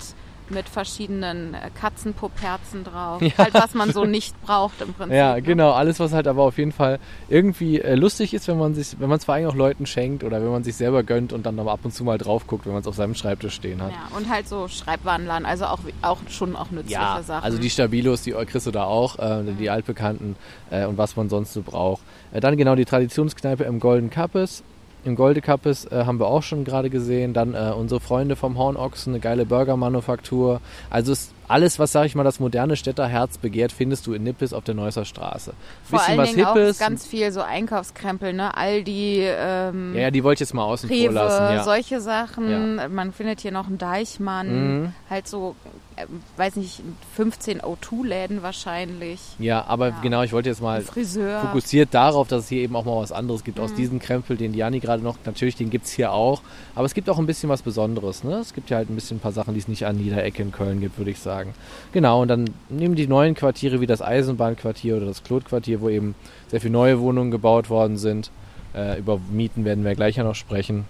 mit verschiedenen äh, Katzenpuppherzen drauf. Ja. Halt, was man so nicht braucht im Prinzip. Ja, ne? genau. Alles, was halt aber auf jeden Fall irgendwie äh, lustig ist, wenn man sich, wenn man es vor allem auch Leuten schenkt oder wenn man sich selber gönnt und dann aber ab und zu mal drauf guckt, wenn man es auf seinem Schreibtisch stehen hat. Ja, und halt so Schreibwarenladen, also auch, auch schon auch nützliche Ja, Sachen. also die Stabilos, die kriegst du da auch, äh, die altbekannten äh, und was man sonst so braucht. Äh, dann genau die Traditionskneipe im Golden Kappes. Im Golden Kappes äh, haben wir auch schon gerade gesehen. Dann äh, unsere Freunde vom Hornochsen, eine geile Burgermanufaktur. Also ist alles, was, sag ich mal, das moderne Städterherz begehrt, findest du in Nippes auf der Neusser Straße. Vor Bisschen allen was Dingen auch Hippes. ganz viel so Einkaufskrempel, ne? Aldi, ähm, ja, ja, die wollte ich jetzt mal außen vor Rewe, lassen. Ja. solche Sachen. Man findet hier noch einen Deichmann, Mhm. halt so, äh, weiß nicht, 15 O2-Läden wahrscheinlich. ja, aber Ja. genau, ich wollte jetzt mal fokussiert darauf, dass es hier eben auch mal was anderes gibt. Mhm. Aus diesem Krempel, den Diani gerade noch, natürlich, den gibt es hier auch. Aber es gibt auch ein bisschen was Besonderes. Ne? Es gibt ja halt ein bisschen ein paar Sachen, die es nicht an jeder Ecke in Köln gibt, würde ich sagen. Genau, und dann nehmen die neuen Quartiere wie das Eisenbahnquartier oder das Klotquartier, wo eben sehr viele neue Wohnungen gebaut worden sind. Äh, über Mieten werden wir gleich ja noch sprechen.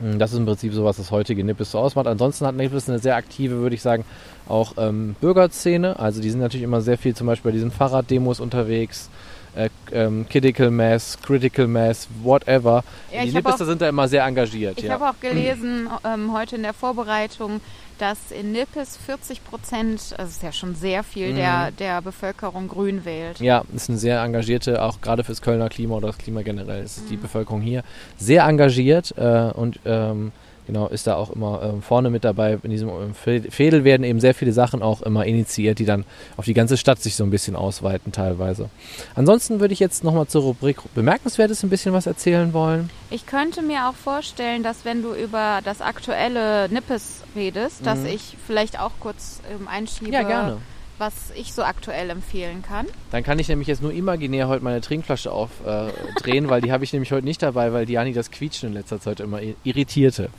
Mm, Das ist im Prinzip so, was das heutige Nippes so ausmacht. Ansonsten hat Nippes eine sehr aktive, würde ich sagen, auch ähm, Bürgerszene. Also die sind natürlich immer sehr viel zum Beispiel bei diesen Fahrraddemos unterwegs. Äh, ähm, Critical Mass, Critical Mass, whatever. Ja, die auch- sind da immer sehr engagiert. Ich ja. habe auch gelesen ähm, heute in der Vorbereitung, dass in Nippes 40 Prozent, also ist ja schon sehr viel, der, der Bevölkerung grün wählt. Mhm. Ja, ist eine sehr engagierte, auch gerade fürs Kölner Klima oder das Klima generell, ist Mhm. die Bevölkerung hier sehr engagiert äh, und ähm, genau ist da auch immer ähm, vorne mit dabei. In diesem ähm, Fä- Fädel werden eben sehr viele Sachen auch immer initiiert, die dann auf die ganze Stadt sich so ein bisschen ausweiten teilweise. Ansonsten würde ich jetzt nochmal zur Rubrik Bemerkenswertes ein bisschen was erzählen wollen. Ich könnte mir auch vorstellen, dass wenn du über das aktuelle Nippes redest, dass Mhm. ich vielleicht auch kurz ähm, einschiebe, Ja, gerne. Was ich so aktuell empfehlen kann. Dann kann ich nämlich jetzt nur imaginär heute meine Trinkflasche aufdrehen, äh, weil die habe ich nämlich heute nicht dabei, weil Diani das Quietschen in letzter Zeit immer irritierte.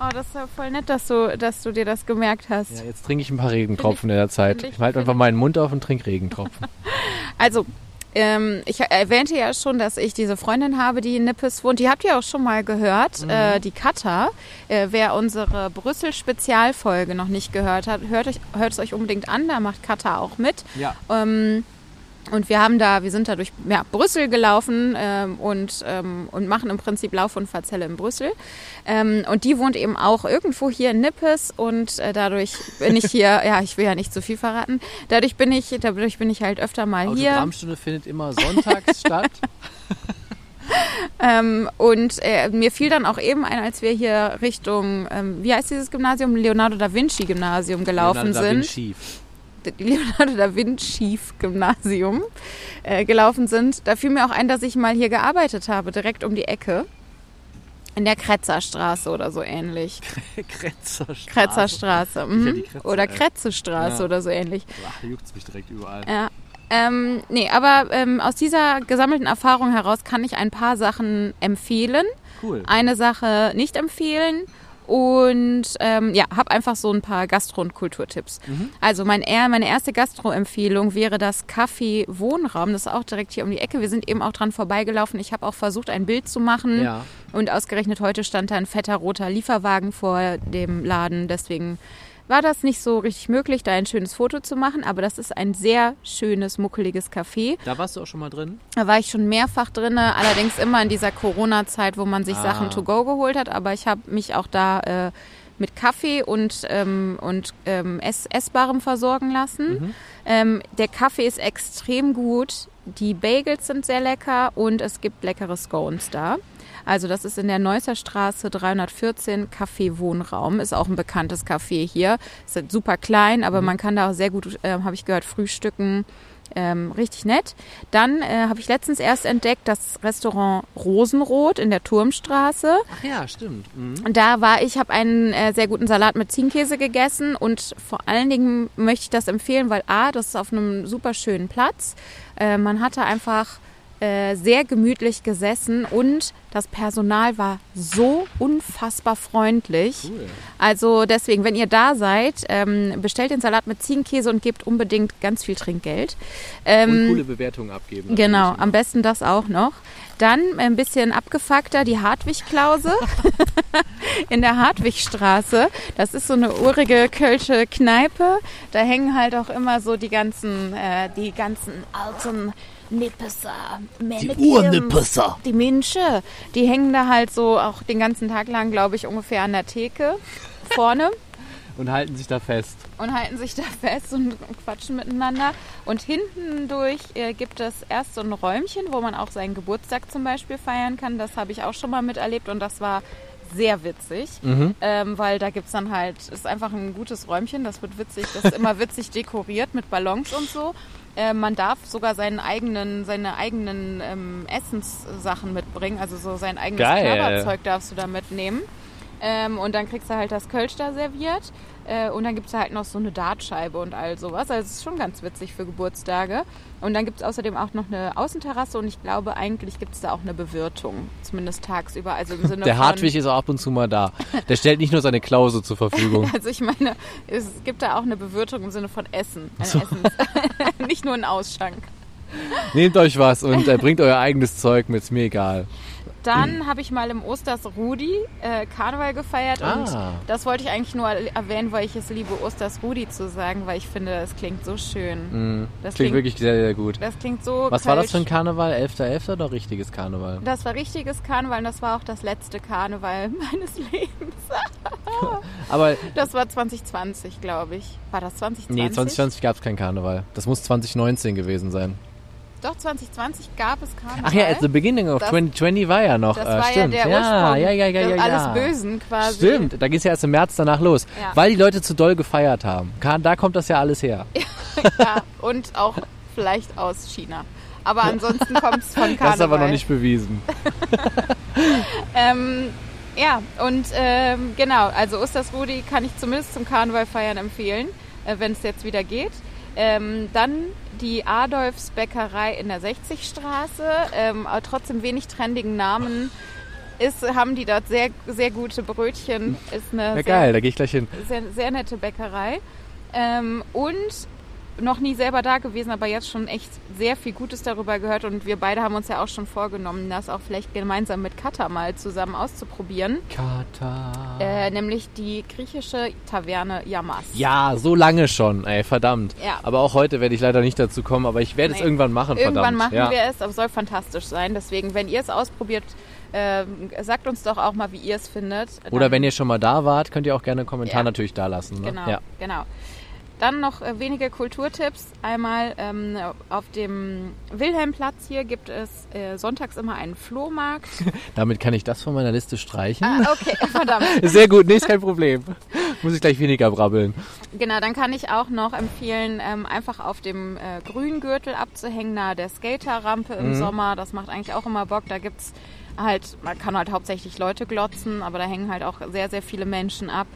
Oh, das ist ja voll nett, dass du, dass du dir das gemerkt hast. Ja, jetzt trinke ich ein paar Regentropfen in der Zeit. ich- Ich halte einfach meinen Mund auf und trinke Regentropfen. Also, ähm, ich erwähnte ja schon, dass ich diese Freundin habe, die in Nippes wohnt. Die habt ihr auch schon mal gehört, Mhm. äh, die Katha. Äh, wer unsere Brüssel-Spezialfolge noch nicht gehört hat, hört, euch, hört es euch unbedingt an. Da macht Katha auch mit. Ja. Ähm, und wir haben da, wir sind da durch ja, Brüssel gelaufen ähm, und, ähm, und machen im Prinzip Lauf- und Verzelle in Brüssel. Ähm, und die wohnt eben auch irgendwo hier in Nippes und äh, dadurch bin ich hier, ja, ich will ja nicht zu viel verraten, dadurch bin ich, dadurch bin ich halt öfter mal hier. Autogrammstunde findet immer sonntags statt. Ähm, und äh, mir fiel dann auch eben ein, als wir hier Richtung, ähm, wie heißt dieses Gymnasium? Leonardo da Vinci Gymnasium gelaufen Leonardo da sind. Vinci. Leonardo da Vinci Gymnasium äh, gelaufen sind, da fiel mir auch ein, dass ich mal hier gearbeitet habe, direkt um die Ecke. In der Kretzerstraße oder so ähnlich. Kretzerstraße. Kretzerstraße. Mhm. Kretze, oder. Kretzestraße Ja. oder so ähnlich. Ach, juckt's mich direkt überall. Ja. Ähm, nee, aber ähm, aus dieser gesammelten Erfahrung heraus kann ich ein paar Sachen empfehlen. Cool. eine Sache nicht empfehlen und ähm, ja, habe einfach so ein paar Gastro- und Kulturtipps. Mhm. Also mein, meine erste Gastro-Empfehlung wäre das Café Wohnraum. Das ist auch direkt hier um die Ecke. Wir sind eben auch dran vorbeigelaufen. Ich habe auch versucht, ein Bild zu machen. Ja. Und ausgerechnet heute stand da ein fetter roter Lieferwagen vor dem Laden. Deswegen war das nicht so richtig möglich, da ein schönes Foto zu machen. Aber das ist ein sehr schönes, muckeliges Café. Da warst du auch schon mal drin? Da war ich schon mehrfach drin, allerdings immer in dieser Corona-Zeit, wo man sich Ah. Sachen to go geholt hat. Aber ich habe mich auch da äh, mit Kaffee und, ähm, und ähm, Ess Essbarem versorgen lassen. Ähm, der Kaffee ist extrem gut. Die Bagels sind sehr lecker und es gibt leckere Scones da. Also das ist in der Neusser Straße 314 Café Wohnraum. Ist auch ein bekanntes Café hier. Ist halt super klein, aber man kann da auch sehr gut, äh, habe ich gehört, frühstücken. Ähm, richtig nett. Dann äh, habe ich letztens erst entdeckt das Restaurant Rosenrot in der Turmstraße. Ach ja, stimmt. Mhm. Und da war ich, habe einen äh, sehr guten Salat mit Ziegenkäse gegessen und vor allen Dingen möchte ich das empfehlen, weil A, das ist auf einem super schönen Platz. Äh, man hatte einfach äh, sehr gemütlich gesessen und das Personal war so unfassbar freundlich. Cool. Also deswegen, wenn ihr da seid, ähm, bestellt den Salat mit Ziegenkäse und gebt unbedingt ganz viel Trinkgeld. Ähm, Und coole Bewertungen abgeben. Genau, am besten das auch noch. Dann ein bisschen abgefuckter die Hartwig-Klause in der Hartwigstraße. Das ist so eine urige kölsche Kneipe. Da hängen halt auch immer so die ganzen, äh, die ganzen alten Nippeser, Mannequins, Urnippeser. die Münche. Die hängen da halt so auch den ganzen Tag lang, glaube ich, ungefähr an der Theke vorne Und halten sich da fest. und halten sich da fest und quatschen miteinander. Und hinten durch äh, gibt es erst so ein Räumchen, wo man auch seinen Geburtstag zum Beispiel feiern kann. Das habe ich auch schon mal miterlebt und das war sehr witzig, ähm, weil da gibt es dann halt, ist einfach ein gutes Räumchen, das wird witzig, das ist immer witzig dekoriert mit Ballons und so. Äh, man darf sogar seinen eigenen, seine eigenen ähm, Essenssachen mitbringen, also so sein eigenes Geil. Körperzeug darfst du da mitnehmen. Ähm, und dann kriegst du halt das Kölsch da serviert. Äh, und dann gibt es halt noch so eine Dartscheibe und all sowas. Also es ist schon ganz witzig für Geburtstage. Und dann gibt es außerdem auch noch eine Außenterrasse und ich glaube, eigentlich gibt es da auch eine Bewirtung. Zumindest tagsüber. Also im Sinne Der Hartwig ist auch ab und zu mal da. Der stellt nicht nur seine Klause zur Verfügung. Also ich meine, es gibt da auch eine Bewirtung im Sinne von Essen. Eine Essens Nicht nur ein Ausschank. Nehmt euch was und äh, bringt euer eigenes Zeug mit, ist mir egal. Dann habe ich mal im Osters Rudi äh, Karneval gefeiert Ah. und das wollte ich eigentlich nur erwähnen, weil ich es liebe, Osters Rudi zu sagen, weil ich finde, es klingt so schön. Mhm. Das Klingt wirklich sehr, sehr gut. Das klingt so. Was war das kölsch. für ein Karneval? 11.11. oder richtiges Karneval? Das war richtiges Karneval und das war auch das letzte Karneval meines Lebens. Aber Das war 2020, glaube ich. War das 2020? nee, 2020 gab es kein Karneval. Das muss 2019 gewesen sein. Doch, 2020 gab es Karneval. Ach ja, at the beginning of Das- 2020 war ja noch. das äh, war stimmt. ja der ja, Ursprung. ja, ja, ja, ja. Alles Bösen quasi. Stimmt, da ging es ja erst im März danach los. Ja. Weil die Leute zu doll gefeiert haben. Da kommt das ja alles her. Ja, und auch vielleicht aus China. Aber ansonsten kommt es von Karneval. Das ist aber noch nicht bewiesen. Ähm, ja, und ähm, genau, also Ostersrudi kann ich zumindest zum Karneval feiern empfehlen, äh, wenn es jetzt wieder geht. Ähm, dann die Adolfs Bäckerei in der 60-Straße. Ähm, aber trotzdem wenig trendigen Namen. Ist, haben die dort sehr, sehr gute Brötchen. Ist eine Ja, sehr, geil, da gehe ich gleich hin. sehr, sehr nette Bäckerei. Ähm, und noch nie selber da gewesen, aber jetzt schon echt sehr viel Gutes darüber gehört. Und wir beide haben uns ja auch schon vorgenommen, das auch vielleicht gemeinsam mit Katha mal zusammen auszuprobieren. Kata. Äh, nämlich die griechische Taverne Yamas. Ja, so lange schon, ey, verdammt. Ja. Aber auch heute werde ich leider nicht dazu kommen, aber ich werde es Nee. irgendwann machen, Irgendwann verdammt. machen ja. wir es, aber soll fantastisch sein. Deswegen, wenn ihr es ausprobiert, ähm, sagt uns doch auch mal, wie ihr es findet. Oder wenn ihr schon mal da wart, könnt ihr auch gerne einen Kommentar Ja. natürlich da lassen. Ne? Genau, Ja. genau. Dann noch äh, wenige Kulturtipps. Einmal ähm, auf dem Wilhelmplatz hier gibt es äh, sonntags immer einen Flohmarkt. Damit kann ich das von meiner Liste streichen. ah, okay, verdammt. Sehr gut, nee, ist kein Problem. Muss ich gleich weniger brabbeln. Genau, dann kann ich auch noch empfehlen, ähm, einfach auf dem äh, Grüngürtel abzuhängen, nahe der Skaterrampe im Mhm. Sommer. Das macht eigentlich auch immer Bock. Da gibt's halt, man kann halt hauptsächlich Leute glotzen, aber da hängen halt auch sehr, sehr viele Menschen ab.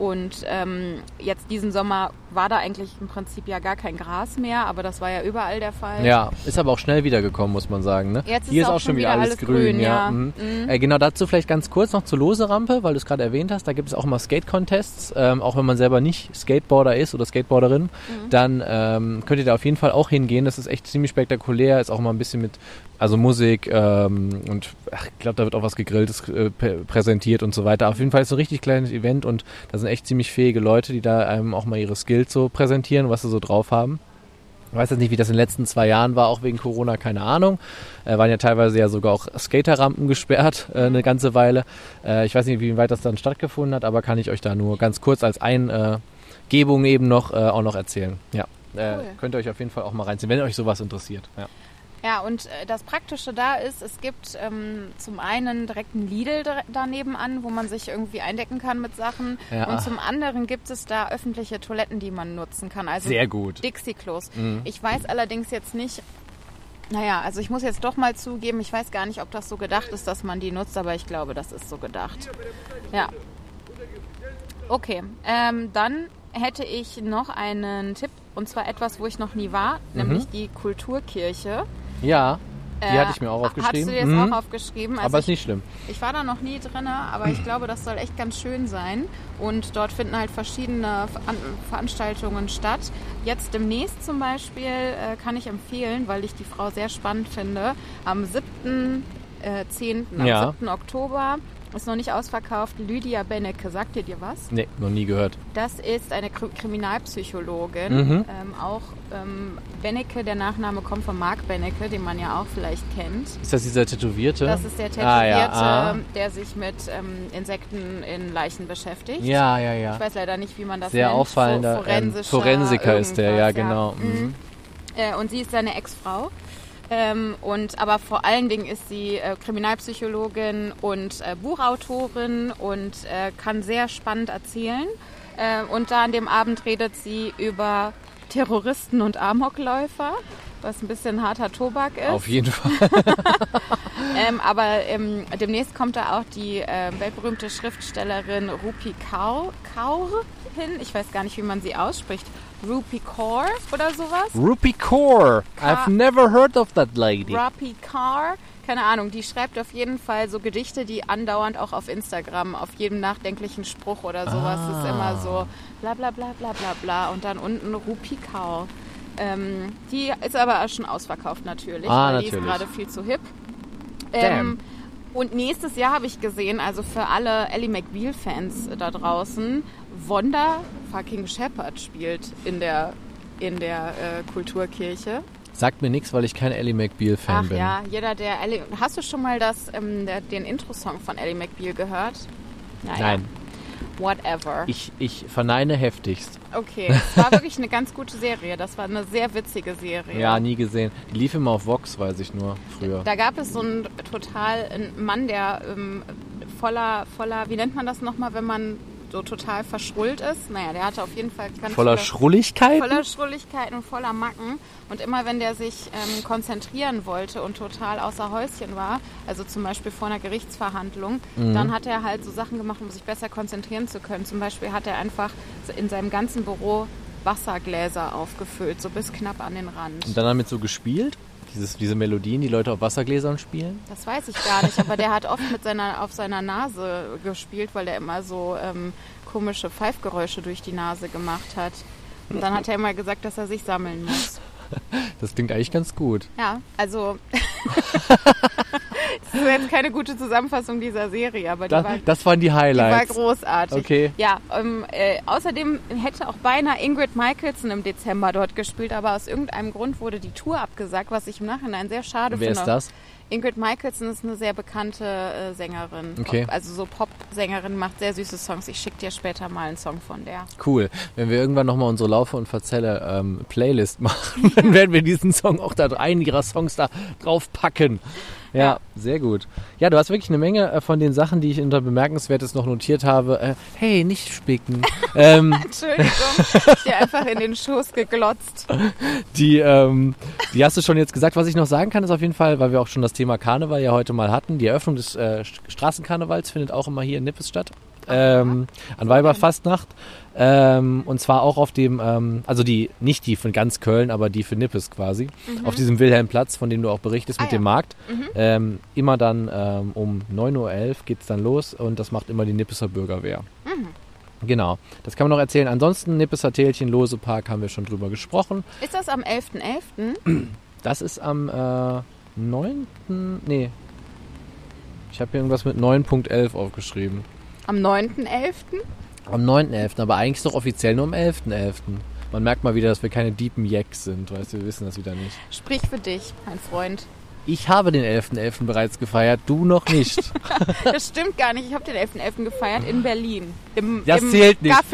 Und ähm, jetzt diesen Sommer war da eigentlich im Prinzip ja gar kein Gras mehr, aber das war ja überall der Fall. Ja, ist aber auch schnell wiedergekommen, muss man sagen. Ne? Jetzt Hier ist auch schon wieder alles grün. ja. Mhm. Äh, genau dazu vielleicht ganz kurz noch zur Lose-Rampe, weil du es gerade erwähnt hast. Da gibt es auch immer Skate-Contests. Ähm, auch wenn man selber nicht Skateboarder ist oder Skateboarderin, Mhm. dann ähm, könnt ihr da auf jeden Fall auch hingehen. Das ist echt ziemlich spektakulär. Ist auch immer ein bisschen mit also Musik ähm, und ach, ich glaube, da wird auch was Gegrilltes äh, prä- präsentiert und so weiter. Auf jeden Fall ist es ein richtig kleines Event und da sind echt ziemlich fähige Leute, die da einem auch mal ihre Skills so präsentieren, was sie so drauf haben. Ich weiß jetzt nicht, wie das in den letzten zwei Jahren war, auch wegen Corona, keine Ahnung. Äh, waren ja teilweise ja sogar auch Skaterrampen gesperrt, äh, eine ganze Weile. Äh, ich weiß nicht, wie weit das dann stattgefunden hat, aber kann ich euch da nur ganz kurz als Eingebung eben noch äh, auch noch erzählen. Ja. Äh, Cool. Könnt ihr euch auf jeden Fall auch mal reinziehen, wenn euch sowas interessiert. Ja. Ja, und äh, das Praktische da ist, es gibt ähm, zum einen direkt einen Lidl daneben an, wo man sich irgendwie eindecken kann mit Sachen. Ja. Und zum anderen gibt es da öffentliche Toiletten, die man nutzen kann. Also Sehr gut. Dixie-Klos. Mhm. Ich weiß allerdings jetzt nicht, naja, also ich muss jetzt doch mal zugeben, ich weiß gar nicht, ob das so gedacht ist, dass man die nutzt, aber ich glaube, das ist so gedacht. Ja. Okay, ähm, dann hätte ich noch einen Tipp, und zwar etwas, wo ich noch nie war, nämlich die Kulturkirche. Ja, die Äh, hatte ich mir auch aufgeschrieben. Hast du dir das Mhm. auch aufgeschrieben? Also aber ist ich, nicht schlimm. ich war da noch nie drin, aber ich glaube, das soll echt ganz schön sein. Und dort finden halt verschiedene Veran Veranstaltungen statt. Jetzt demnächst zum Beispiel äh, kann ich empfehlen, weil ich die Frau sehr spannend finde, am 7. Äh, 10. am Ja. 7. Oktober ist noch nicht ausverkauft. Lydia Bennecke, sagt ihr dir was? Nee, noch nie gehört. Das ist eine Kri- Kriminalpsychologin. Mhm. Ähm, auch ähm, Bennecke, der Nachname kommt von Mark Bennecke, den man ja auch vielleicht kennt. Ist das dieser Tätowierte? Das ist der Tätowierte, Ah, ja. Ah. der sich mit ähm, Insekten in Leichen beschäftigt. Ja, ja, ja. Ich weiß leider nicht, wie man das Sehr nennt. auffallender Fo- ähm, forensischer Forensiker ist der, ja, genau. Mhm. Mhm. Äh, und sie ist seine Ex-Frau. Ähm, und aber vor allen Dingen ist sie äh, Kriminalpsychologin und äh, Buchautorin und äh, kann sehr spannend erzählen. Äh, und da an dem Abend redet sie über Terroristen und Amokläufer, was ein bisschen harter Tobak ist. Auf jeden Fall. Ähm, aber ähm, demnächst kommt da auch die äh, weltberühmte Schriftstellerin Rupi Kaur, Kaur hin. Ich weiß gar nicht, wie man sie ausspricht. Rupi Kaur oder sowas. Rupi Kaur. Ka- I've never heard of that lady. Rupi Kaur. Keine Ahnung, die schreibt auf jeden Fall so Gedichte, die andauernd auch auf Instagram, auf jedem nachdenklichen Spruch oder sowas Ah. ist immer so bla bla bla bla bla bla und dann unten Rupi Kaur. Ähm, die ist aber auch schon ausverkauft natürlich, Ah, weil die ist natürlich. gerade viel zu hip. Ähm, und nächstes Jahr habe ich gesehen, also für alle Ellie McBeal-Fans da draußen, Wanda fucking Shepard spielt in der, in der äh, Kulturkirche. Sagt mir nichts, weil ich kein Ellie McBeal-Fan bin. ja, jeder, der Ellie. Hast du schon mal das, ähm, der, den Intro-Song von Ellie McBeal gehört? Naja, Nein, Whatever. ich, ich verneine heftigst. Okay, es war wirklich eine ganz gute Serie. Das war eine sehr witzige Serie. Ja, nie gesehen. Die lief immer auf Vox, weiß ich nur, früher. Da gab es so einen total einen Mann, der ähm, voller, voller, wie nennt man das nochmal, wenn man so total verschrullt ist? Naja, der hatte auf jeden Fall ganz Voller viele, Schrulligkeit? voller Schrulligkeiten und voller Macken. Und immer wenn der sich ähm, konzentrieren wollte und total außer Häuschen war, also zum Beispiel vor einer Gerichtsverhandlung, Mhm. dann hat er halt so Sachen gemacht, um sich besser konzentrieren zu können. Zum Beispiel hat er einfach in seinem ganzen Büro Wassergläser aufgefüllt, so bis knapp an den Rand. Und dann damit so gespielt? Dieses, diese Melodien, die Leute auf Wassergläsern spielen? Das weiß ich gar nicht, aber der hat oft mit seiner, auf seiner Nase gespielt, weil er immer so ähm, komische Pfeifgeräusche durch die Nase gemacht hat. Und dann hat er immer gesagt, dass er sich sammeln muss. Das klingt eigentlich ganz gut. Ja, also das ist jetzt keine gute Zusammenfassung dieser Serie, aber die, Das, war, das waren die die war Highlights. großartig. Okay. Ja, ähm, äh, außerdem hätte auch beinahe Ingrid Michaelson im Dezember dort gespielt, aber aus irgendeinem Grund wurde die Tour abgesagt, was ich im Nachhinein sehr schade Wer finde. ist das? Ingrid Michaelson ist eine sehr bekannte äh, Sängerin. Okay. Pop, also so Pop-Sängerin, macht sehr süße Songs. Ich schicke dir später mal einen Song von der. Cool. Wenn wir irgendwann nochmal unsere Laufe und Verzelle ähm, Playlist machen, dann werden wir diesen Song auch da einen ihrer Songs da drauf packen. Ja, sehr gut. Ja, du hast wirklich eine Menge äh, von den Sachen, die ich unter Bemerkenswertes noch notiert habe. Äh, hey, nicht spicken. ähm, Entschuldigung, ich hab dir einfach in den Schoß geglotzt. die, ähm, die hast du schon jetzt gesagt. Was ich noch sagen kann, ist auf jeden Fall, weil wir auch schon das Thema Karneval ja heute mal hatten. Die Eröffnung des äh, St- Straßenkarnevals findet auch immer hier in Nippes statt. Ähm, an Weiberfastnacht. Ähm, und zwar auch auf dem, ähm, also die, nicht die von ganz Köln, aber die für Nippes quasi. Auf diesem Wilhelmplatz, von dem du auch berichtest Ah, mit ja. dem Markt. Ähm, immer dann ähm, um 9.11 Uhr geht es dann los und das macht immer die Nippeser Bürgerwehr. Genau, das kann man noch erzählen. Ansonsten Nippeser Tälchen, Lose Park haben wir schon drüber gesprochen. Ist das am 11.11.? Das ist am äh, 9. Nee. Ich habe hier irgendwas mit 9.11 aufgeschrieben. Am 9.11.? Am 9.11., aber eigentlich ist doch offiziell nur am 11.11. Man merkt mal wieder, dass wir keine deepen Jacks sind, weißt du, wir wissen das wieder nicht. Sprich für dich, mein Freund. Ich habe den 11.11. bereits gefeiert, du noch nicht. Das stimmt gar nicht. Ich habe den 11.11. gefeiert in Berlin. Im, Das im zählt nicht. Das